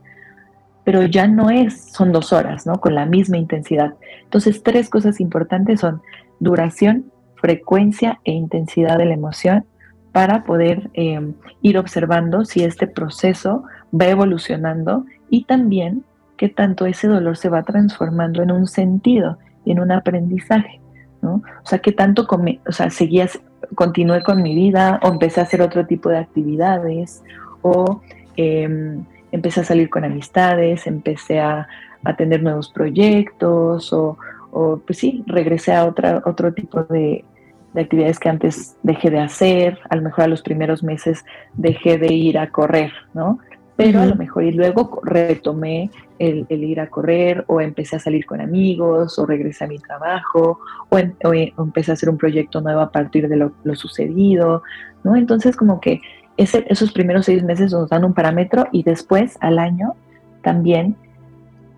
pero ya no es, son dos horas, ¿no? Con la misma intensidad. Entonces, tres cosas importantes son duración, frecuencia e intensidad de la emoción para poder em, ir observando si este proceso va evolucionando y también qué tanto ese dolor se va transformando en un sentido en un aprendizaje. O sea, que tanto o sea, seguías, continué con mi vida o empecé a hacer otro tipo de actividades o em, empecé a salir con amistades, empecé a, tener nuevos proyectos o, pues sí, regresé a otra, otro tipo de, de actividades que antes dejé de hacer, a lo mejor a los primeros meses dejé de ir a correr, ¿no? Pero a lo mejor y luego retomé el, ir a correr o empecé a salir con amigos o regresé a mi trabajo o, empecé a hacer un proyecto nuevo a partir de lo, sucedido, ¿no? Entonces como que esos primeros seis meses nos dan un parámetro y después al año también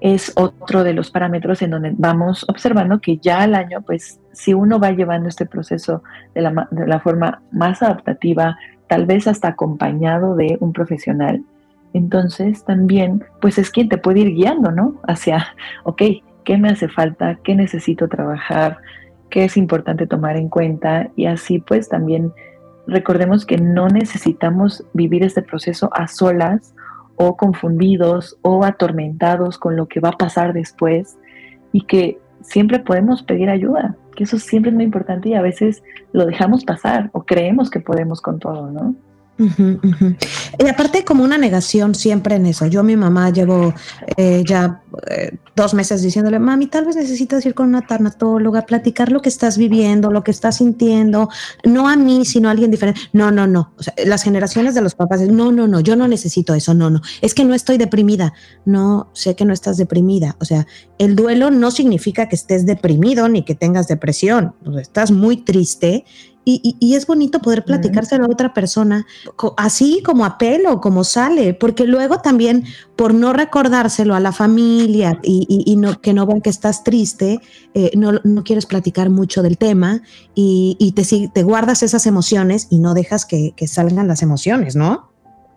es otro de los parámetros en donde vamos observando que ya al año, pues si uno va llevando este proceso de la, de la forma más adaptativa, tal vez hasta acompañado de un profesional, entonces también, pues es quien te puede ir guiando, ¿no? Hacia, ok, ¿qué me hace falta? ¿Qué necesito trabajar? ¿Qué es importante tomar en cuenta? Y así pues también recordemos que no necesitamos vivir este proceso a solas o confundidos o atormentados con lo que va a pasar después y que siempre podemos pedir ayuda, que eso siempre es muy importante y a veces lo dejamos pasar o creemos que podemos con todo, ¿no? Y aparte como una negación siempre en eso. Yo mi mamá llevo eh, ya eh, dos meses diciéndole, mami, tal vez necesitas ir con una tanatóloga, platicar lo que estás viviendo, lo que estás sintiendo, no a mí, sino a alguien diferente. No, no, no. O sea, las generaciones de los papás, no, no, no, yo no necesito eso, no, no. Es que no estoy deprimida. No, sé que no estás deprimida. O sea, el duelo no significa que estés deprimido ni que tengas depresión. estás muy triste y, es bonito poder platicárselo a otra persona, así como a pelo, como sale, porque luego también por no recordárselo a la familia y, no, que no vean que estás triste, eh, no, quieres platicar mucho del tema y, te, te guardas esas emociones y no dejas que, que salgan las emociones, ¿no?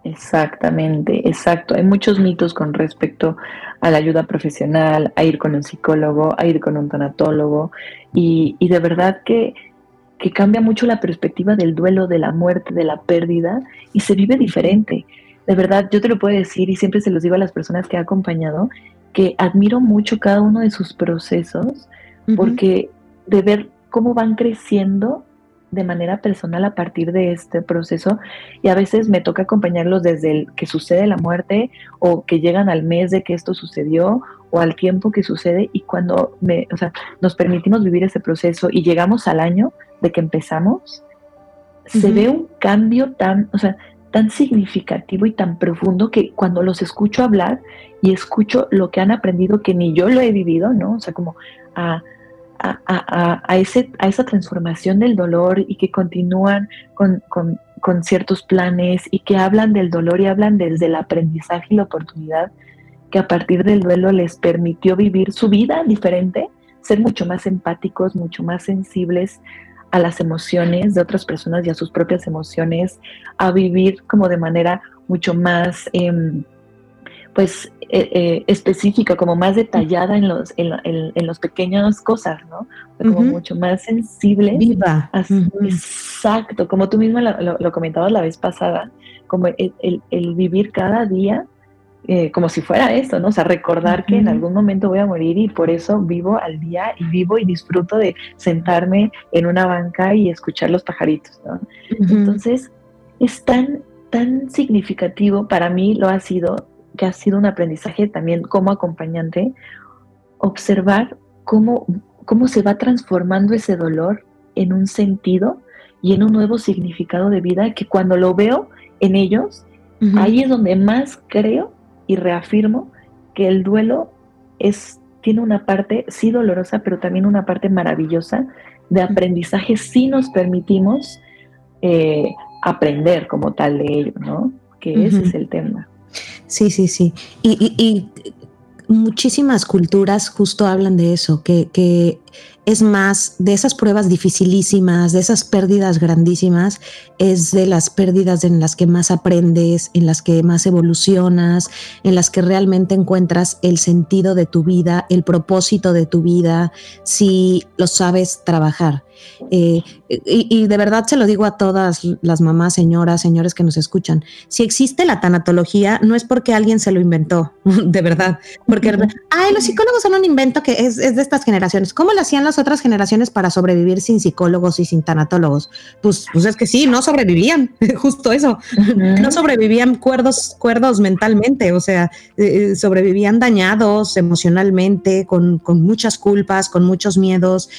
Exactamente, exacto. Hay muchos mitos con respecto a la ayuda profesional, a ir con un psicólogo, a ir con un tanatólogo y, y de verdad que que cambia mucho la perspectiva del duelo, de la muerte, de la pérdida y se vive diferente. De verdad, yo te lo puedo decir y siempre se los digo a las personas que he acompañado, que admiro mucho cada uno de sus procesos porque de ver cómo van creciendo de manera personal a partir de este proceso y a veces me toca acompañarlos desde el que sucede la muerte o que llegan al mes de que esto sucedió o al tiempo que sucede y cuando me, o sea, nos permitimos vivir ese proceso y llegamos al año, de que empezamos, se ve un cambio tan, o sea, tan significativo y tan profundo que cuando los escucho hablar y escucho lo que han aprendido que ni yo lo he vivido, ¿no? O sea, como a, ese, a esa transformación del dolor y que continúan con, con, ciertos planes y que hablan del dolor y hablan desde el aprendizaje y la oportunidad que a partir del duelo les permitió vivir su vida diferente, ser mucho más empáticos, mucho más sensibles a las emociones de otras personas y a sus propias emociones, a vivir como de manera mucho más, em, pues, eh, eh, específica, como más detallada en los, en, los pequeñas cosas, ¿no? Como mucho más sensible. Viva. Exacto, como tú misma lo, comentabas la vez pasada, como el vivir cada día eh, como si fuera esto, ¿no? O sea, recordar que en algún momento voy a morir y por eso vivo al día y vivo y disfruto de sentarme en una banca y escuchar los pajaritos, ¿no? Entonces, es tan, tan significativo, para mí lo ha sido, que ha sido un aprendizaje también como acompañante, observar cómo, cómo se va transformando ese dolor en un sentido y en un nuevo significado de vida que cuando lo veo en ellos, ahí es donde más creo y reafirmo que el duelo es, tiene una parte, sí dolorosa, pero también una parte maravillosa de aprendizaje si nos permitimos eh, aprender como tal de ello, ¿no? Que ese es el tema. Sí, sí, sí. Y, y, muchísimas culturas justo hablan de eso, que, que es más de esas pruebas dificilísimas, de esas pérdidas grandísimas, es de las pérdidas en las que más aprendes, en las que más evolucionas, en las que realmente encuentras el sentido de tu vida, el propósito de tu vida, si lo sabes trabajar. Eh, y, de verdad se lo digo a todas las mamás, señoras, señores que nos escuchan. Si existe la tanatología, no es porque alguien se lo inventó, de verdad. Porque, ay, los psicólogos son un invento que es, es de estas generaciones. ¿Cómo lo hacían las otras generaciones para sobrevivir sin psicólogos y sin tanatólogos? Pues, pues es que sí, no sobrevivían, justo eso. No sobrevivían cuerdos, cuerdos mentalmente, o sea, eh, eh, sobrevivían dañados emocionalmente, con, con, muchas culpas, con muchos miedos.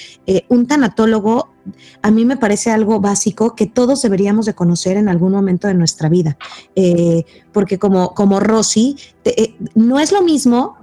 un tanatólogo a mí me parece algo básico que todos deberíamos de conocer en algún momento de nuestra vida, eh, porque como, como Rosy, eh, no es lo mismo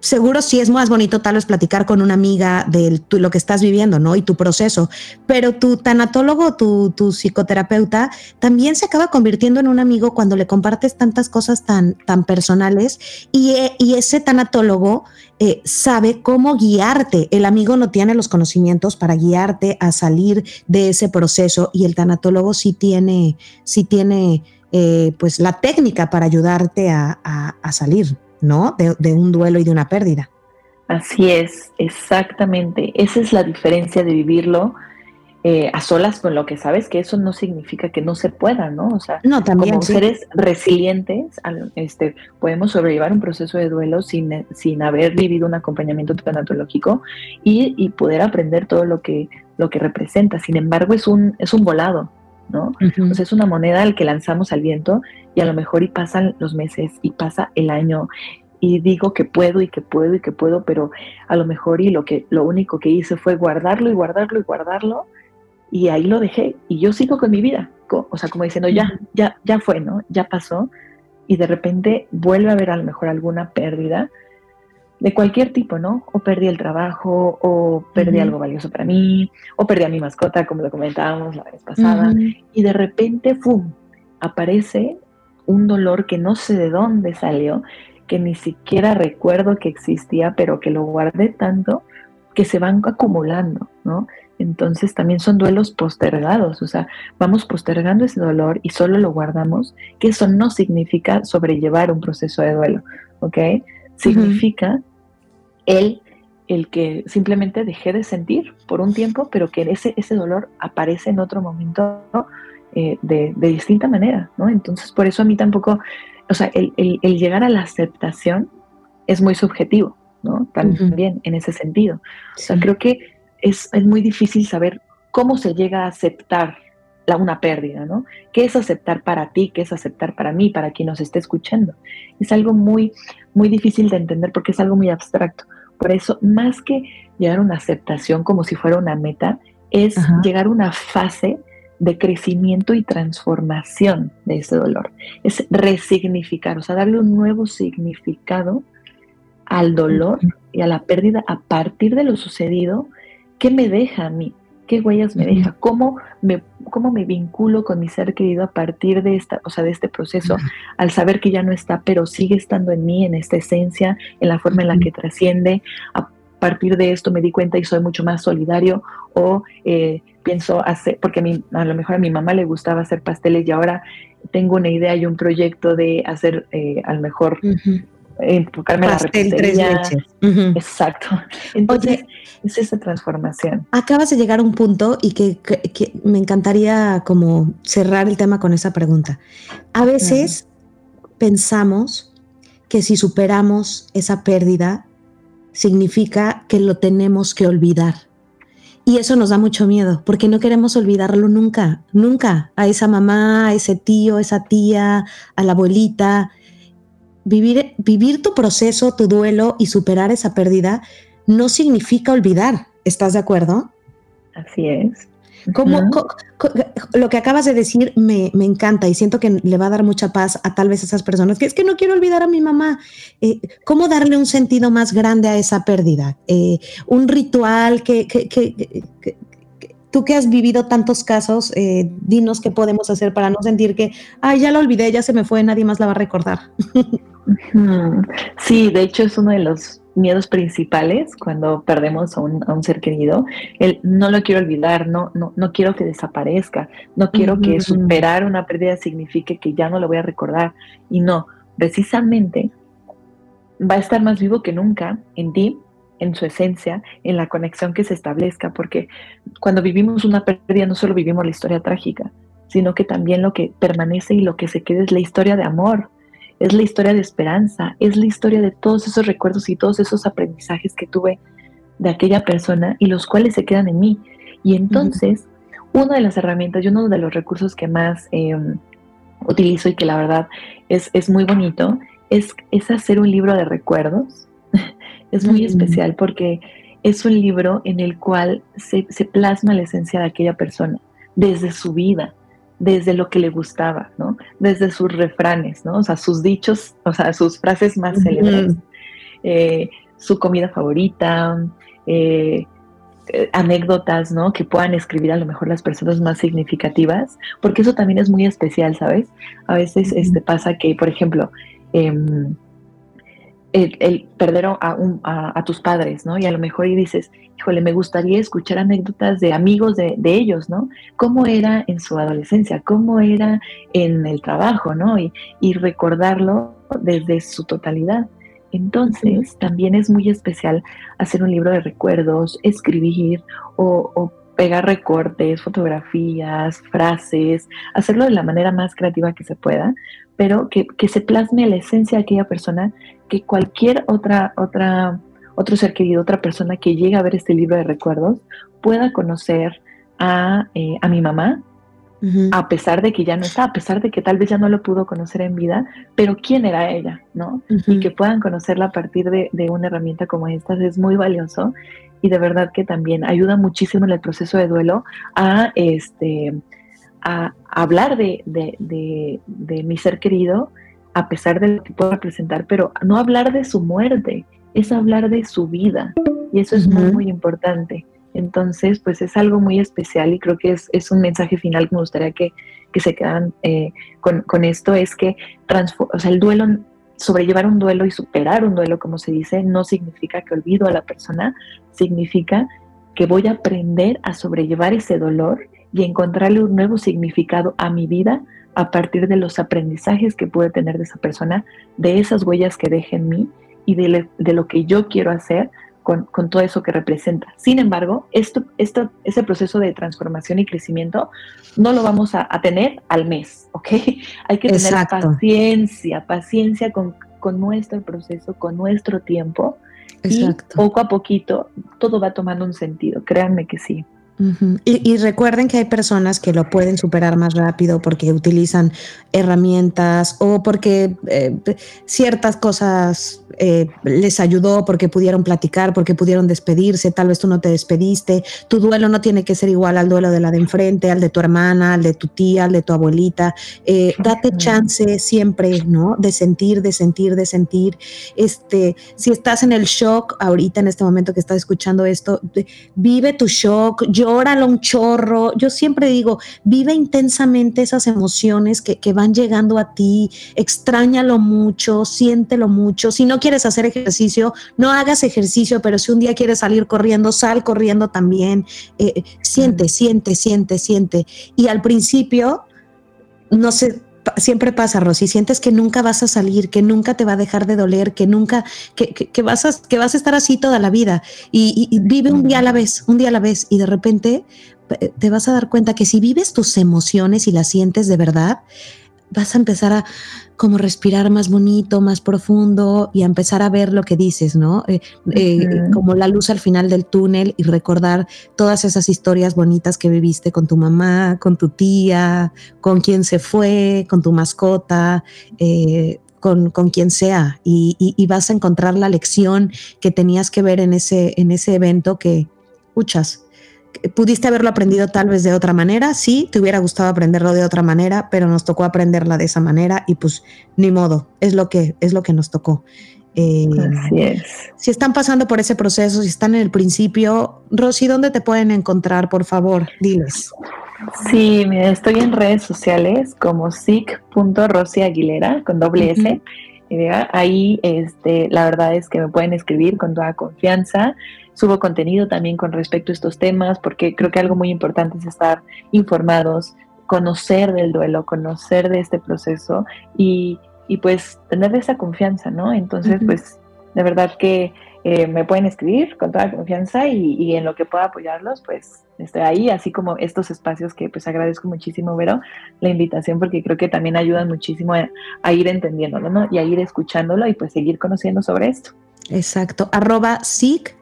seguro sí es más bonito tal vez platicar con una amiga de lo que estás viviendo, ¿no? Y tu proceso, pero tu tanatólogo, tu, tu, psicoterapeuta, también se acaba convirtiendo en un amigo cuando le compartes tantas cosas tan, tan personales y, eh, y ese tanatólogo eh, sabe cómo guiarte. El amigo no tiene los conocimientos para guiarte a salir de ese proceso y el tanatólogo sí tiene, sí tiene eh, pues la técnica para ayudarte a, a salir. ¿No? De, un duelo y de una pérdida. Así es, exactamente. Esa es la diferencia de vivirlo eh, a solas con lo que sabes, que eso no significa que no se pueda, ¿no? O sea, no, también, como seres resilientes, este, podemos sobrellevar un proceso de duelo sin, sin haber vivido un acompañamiento tanatológico y, y poder aprender todo lo que, lo que representa. Sin embargo, es un, es un volado, ¿no? O sea, es una moneda al que lanzamos al viento y a lo mejor y pasan los meses y pasa el año y digo que puedo y que puedo y que puedo, pero a lo mejor y lo que lo único que hice fue guardarlo y guardarlo y guardarlo y ahí lo dejé y yo sigo con mi vida, o sea, como diciendo, ya, ya, ya fue, ¿no? Ya pasó y de repente vuelve a haber a lo mejor alguna pérdida de cualquier tipo, ¿no? O perdí el trabajo, o perdí algo valioso para mí, o perdí a mi mascota, como lo comentábamos la vez pasada, y de repente, ¡fum!, aparece un dolor que no sé de dónde salió, que ni siquiera recuerdo que existía, pero que lo guardé tanto que se van acumulando, ¿no? Entonces también son duelos postergados, o sea, vamos postergando ese dolor y solo lo guardamos, que eso no significa sobrellevar un proceso de duelo, ¿ok? Significa el, el que simplemente dejé de sentir por un tiempo, pero que ese, ese dolor aparece en otro momento eh, de, distinta manera, ¿no? Entonces, por eso a mí tampoco, o sea, el, llegar a la aceptación es muy subjetivo, ¿no? También en ese sentido. O sea, creo que es, es, muy difícil saber cómo se llega a aceptar la, una pérdida, ¿no? ¿Qué es aceptar para ti? ¿Qué es aceptar para mí? Para quien nos esté escuchando. Es algo muy, muy difícil de entender porque es algo muy abstracto. Por eso, más que llegar a una aceptación como si fuera una meta, es llegar a una fase de crecimiento y transformación de ese dolor. Es resignificar, o sea, darle un nuevo significado al dolor y a la pérdida a partir de lo sucedido, ¿qué me deja a mí? ¿Qué huellas me deja? ¿Cómo me, ¿Cómo me vinculo con mi ser querido a partir de esta, o sea, de este proceso, al saber que ya no está, pero sigue estando en mí, en esta esencia, en la forma en la que trasciende, partir de esto me di cuenta y soy mucho más solidario o eh, pienso hacer, porque a, mí, a lo mejor a mi mamá le gustaba hacer pasteles y ahora tengo una idea y un proyecto de hacer eh, a lo mejor enfocarme en la repostería. Exacto. Entonces, es esa transformación. Acabas de llegar a un punto y que, me encantaría como cerrar el tema con esa pregunta. A veces pensamos que si superamos esa pérdida, significa que lo tenemos que olvidar. Y eso nos da mucho miedo, porque no queremos olvidarlo nunca, nunca, a esa mamá, a ese tío, a esa tía, a la abuelita vivir, vivir tu proceso, tu duelo y superar esa pérdida no significa olvidar. ¿Estás de acuerdo? Así es. Como, lo que acabas de decir me, encanta y siento que le va a dar mucha paz a tal vez esas personas que es que no quiero olvidar a mi mamá. Eh, ¿Cómo darle un sentido más grande a esa pérdida? Eh, un ritual que, tú que has vivido tantos casos, eh, dinos qué podemos hacer para no sentir que, ay, ya la olvidé, ya se me fue, nadie más la va a recordar. Sí, de hecho es uno de los miedos principales cuando perdemos a un, ser querido. El no lo quiero olvidar, no, no, no quiero que desaparezca, no quiero que superar una pérdida signifique que ya no lo voy a recordar. Y no, precisamente va a estar más vivo que nunca en ti, en su esencia, en la conexión que se establezca, porque cuando vivimos una pérdida no solo vivimos la historia trágica, sino que también lo que permanece y lo que se queda es la historia de amor, es la historia de esperanza, es la historia de todos esos recuerdos y todos esos aprendizajes que tuve de aquella persona y los cuales se quedan en mí. Y entonces, una de las herramientas y uno de los recursos que más em, utilizo y que la verdad es, es muy bonito es, es, hacer un libro de recuerdos. Es muy especial porque es un libro en el cual se, se plasma la esencia de aquella persona desde su vida, desde lo que le gustaba, ¿no? Desde sus refranes, ¿no? O sea, sus dichos, o sea, sus frases más célebres, eh, su comida favorita, eh, eh, anécdotas, ¿no? Que puedan escribir a lo mejor las personas más significativas, porque eso también es muy especial, ¿sabes? A veces este, pasa que, por ejemplo, em, el, perder a, tus padres, ¿no? Y a lo mejor y dices, híjole, me gustaría escuchar anécdotas de amigos de, ellos, ¿no? ¿Cómo era en su adolescencia? ¿Cómo era en el trabajo, ¿no? Y, recordarlo desde su totalidad. Entonces, también es muy especial hacer un libro de recuerdos, escribir o, o pegar recortes, fotografías, frases, hacerlo de la manera más creativa que se pueda, pero que, se plasme la esencia de aquella persona, que cualquier otra, otra, otro ser querido, otra persona que llegue a ver este libro de recuerdos, pueda conocer a, eh, mi mamá, a pesar de que ya no está, a pesar de que tal vez ya no lo pudo conocer en vida, pero quién era ella, ¿no? Y que puedan conocerla a partir de, de, una herramienta como esta es muy valioso y de verdad que también ayuda muchísimo en el proceso de duelo a este a, hablar de, mi ser querido, a pesar de lo que pueda representar, pero no hablar de su muerte, es hablar de su vida. Y eso es muy, muy importante. Entonces, pues es algo muy especial y creo que es, un mensaje final que me gustaría que, se quedan eh, con, esto, es que o sea, el duelo, sobrellevar un duelo y superar un duelo, como se dice, no significa que olvido a la persona, significa que voy a aprender a sobrellevar ese dolor y encontrarle un nuevo significado a mi vida a partir de los aprendizajes que pude tener de esa persona, de esas huellas que deje en mí y de, lo que yo quiero hacer con, todo eso que representa. Sin embargo, esto, esto, ese proceso de transformación y crecimiento no lo vamos a, tener al mes, ¿ok? Hay que tener paciencia, paciencia con, con nuestro proceso, con nuestro tiempo. Y poco a poquito todo va tomando un sentido, créanme que sí y, recuerden que hay personas que lo pueden superar más rápido porque utilizan herramientas o porque eh, ciertas cosas eh, les ayudó, porque pudieron platicar, porque pudieron despedirse, tal vez tú no te despediste. Tu duelo no tiene que ser igual al duelo de la de enfrente, al de tu hermana, al de tu tía, al de tu abuelita. Eh, date chance siempre, ¿no? De sentir, de sentir, de sentir. Este, si estás en el shock ahorita, en este momento que estás escuchando esto, vive tu shock, yo llóralo un chorro. Yo siempre digo, vive intensamente esas emociones que, que van llegando a ti, extrañalo mucho, siéntelo mucho. Si no quieres hacer ejercicio, no hagas ejercicio, pero si un día quieres salir corriendo, sal corriendo también. Eh, siente, siente, siente, siente. Y al principio, no sé, siempre pasa, Rosy, sientes que nunca vas a salir, que nunca te va a dejar de doler, que nunca, que, vas, a, que vas a estar así toda la vida. Y, vive un día a la vez, un día a la vez y de repente eh, te vas a dar cuenta que si vives tus emociones y las sientes de verdad, vas a empezar a como respirar más bonito, más profundo y a empezar a ver lo que dices, ¿no? Eh, eh, como la luz al final del túnel y recordar todas esas historias bonitas que viviste con tu mamá, con tu tía, con quien se fue, con tu mascota. Eh, con, con, quien sea y, y, vas a encontrar la lección que tenías que ver en ese, en ese evento que, escuchas, pudiste haberlo aprendido tal vez de otra manera, sí, te hubiera gustado aprenderlo de otra manera, pero nos tocó aprenderla de esa manera y pues ni modo, es lo que, es lo que nos tocó. Eh, Así es. Si están pasando por ese proceso, si están en el principio, Rosy, ¿dónde te pueden encontrar, por favor? Diles. Sí, mira, estoy en redes sociales como sic.rosyaguilera con doble S. Ahí, este, la verdad es que me pueden escribir con toda confianza subo contenido también con respecto a estos temas, porque creo que algo muy importante es estar informados, conocer del duelo, conocer de este proceso y, y pues tener esa confianza, ¿no? Entonces, pues de verdad que eh, me pueden escribir con toda confianza y, y, en lo que pueda apoyarlos, pues estoy ahí, así como estos espacios que pues agradezco muchísimo, Vero, la invitación, porque creo que también ayudan muchísimo a, ir entendiéndolo, ¿no? Y a ir escuchándolo y pues seguir conociendo sobre esto. Exacto. Arroba SIC.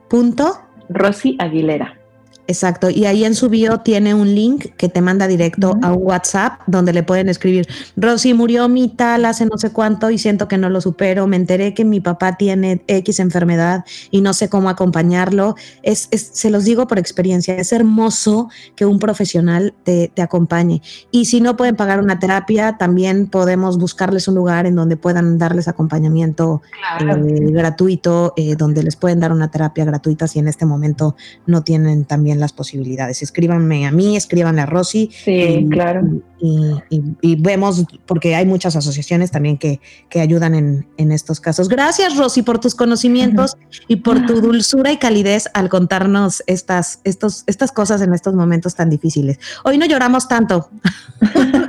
Rosy Aguilera. Exacto, y ahí en su bio tiene un link que te manda directo a un WhatsApp donde le pueden escribir, Rosy murió mi tal hace no sé cuánto y siento que no lo supero, me enteré que mi papá tiene X enfermedad y no sé cómo acompañarlo. Es, se los digo por experiencia, es hermoso que un profesional te, acompañe. Y si no pueden pagar una terapia, también podemos buscarles un lugar en donde puedan darles acompañamiento eh, gratuito, eh, donde les pueden dar una terapia gratuita si en este momento no tienen también las posibilidades. Escríbanme a mí, escríbanle a Rosy. Sí, claro. Y, vemos, porque hay muchas asociaciones también que, que ayudan en, en, estos casos. Gracias, Rosy, por tus conocimientos y por tu dulzura y calidez al contarnos estas, estos, estas cosas en estos momentos tan difíciles. Hoy no lloramos tanto.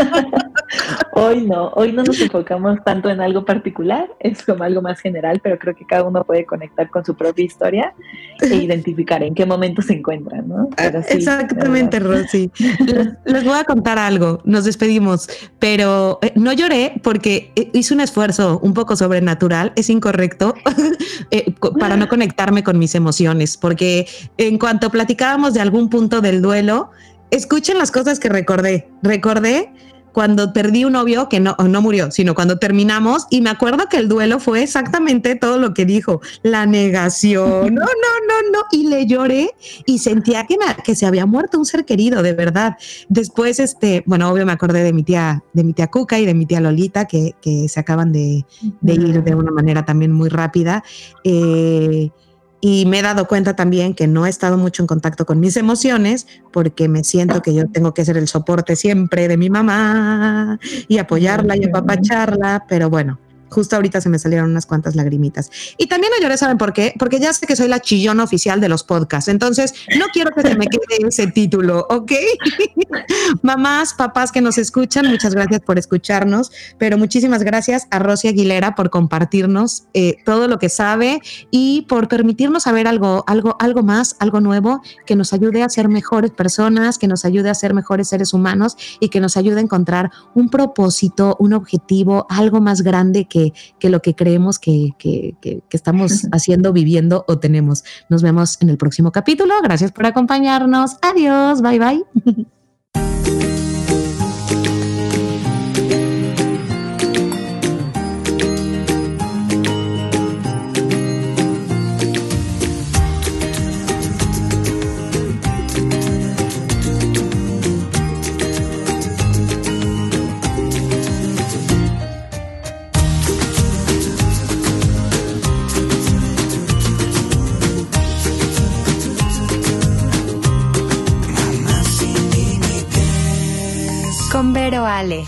Hoy no, hoy no nos enfocamos tanto en algo particular, es como algo más general, pero creo que cada uno puede conectar con su propia historia e identificar en qué momento se encuentran, ¿no? Exactamente, Rosy. Les, voy a contar algo, nos despedimos, pero eh, no lloré porque eh, hice un esfuerzo un poco sobrenatural, es incorrecto, eh, para no conectarme con mis emociones, porque en cuanto platicábamos de algún punto del duelo, escuchen las cosas que recordé. Recordé cuando perdí un novio que no, no murió, sino cuando terminamos y me acuerdo que el duelo fue exactamente todo lo que dijo, la negación, no, no, no, no, y le lloré y sentía que, que se había muerto un ser querido, de verdad. Después, este, bueno, obvio me acordé de mi tía, de mi tía Cuca y de mi tía Lolita, que, que se acaban de, de, ir de una manera también muy rápida. Eh, y me he dado cuenta también que no he estado mucho en contacto con mis emociones porque me siento que yo tengo que ser el soporte siempre de mi mamá y apoyarla y apapacharla, pero bueno, justo ahorita se me salieron unas cuantas lagrimitas. Y también no lloré, ¿saben por qué? Porque ya sé que soy la chillona oficial de los podcasts, entonces no quiero que se me quede ese título, ¿ok? Mamás, papás que nos escuchan, muchas gracias por escucharnos, pero muchísimas gracias a Rosy Aguilera por compartirnos eh, todo lo que sabe y por permitirnos saber algo, algo, algo más, algo nuevo que nos ayude a ser mejores personas, que nos ayude a ser mejores seres humanos y que nos ayude a encontrar un propósito, un objetivo, algo más grande que que, lo que creemos que, que estamos haciendo, viviendo o tenemos. Nos vemos en el próximo capítulo. Gracias por acompañarnos. Adiós. Bye bye. Vero Ale.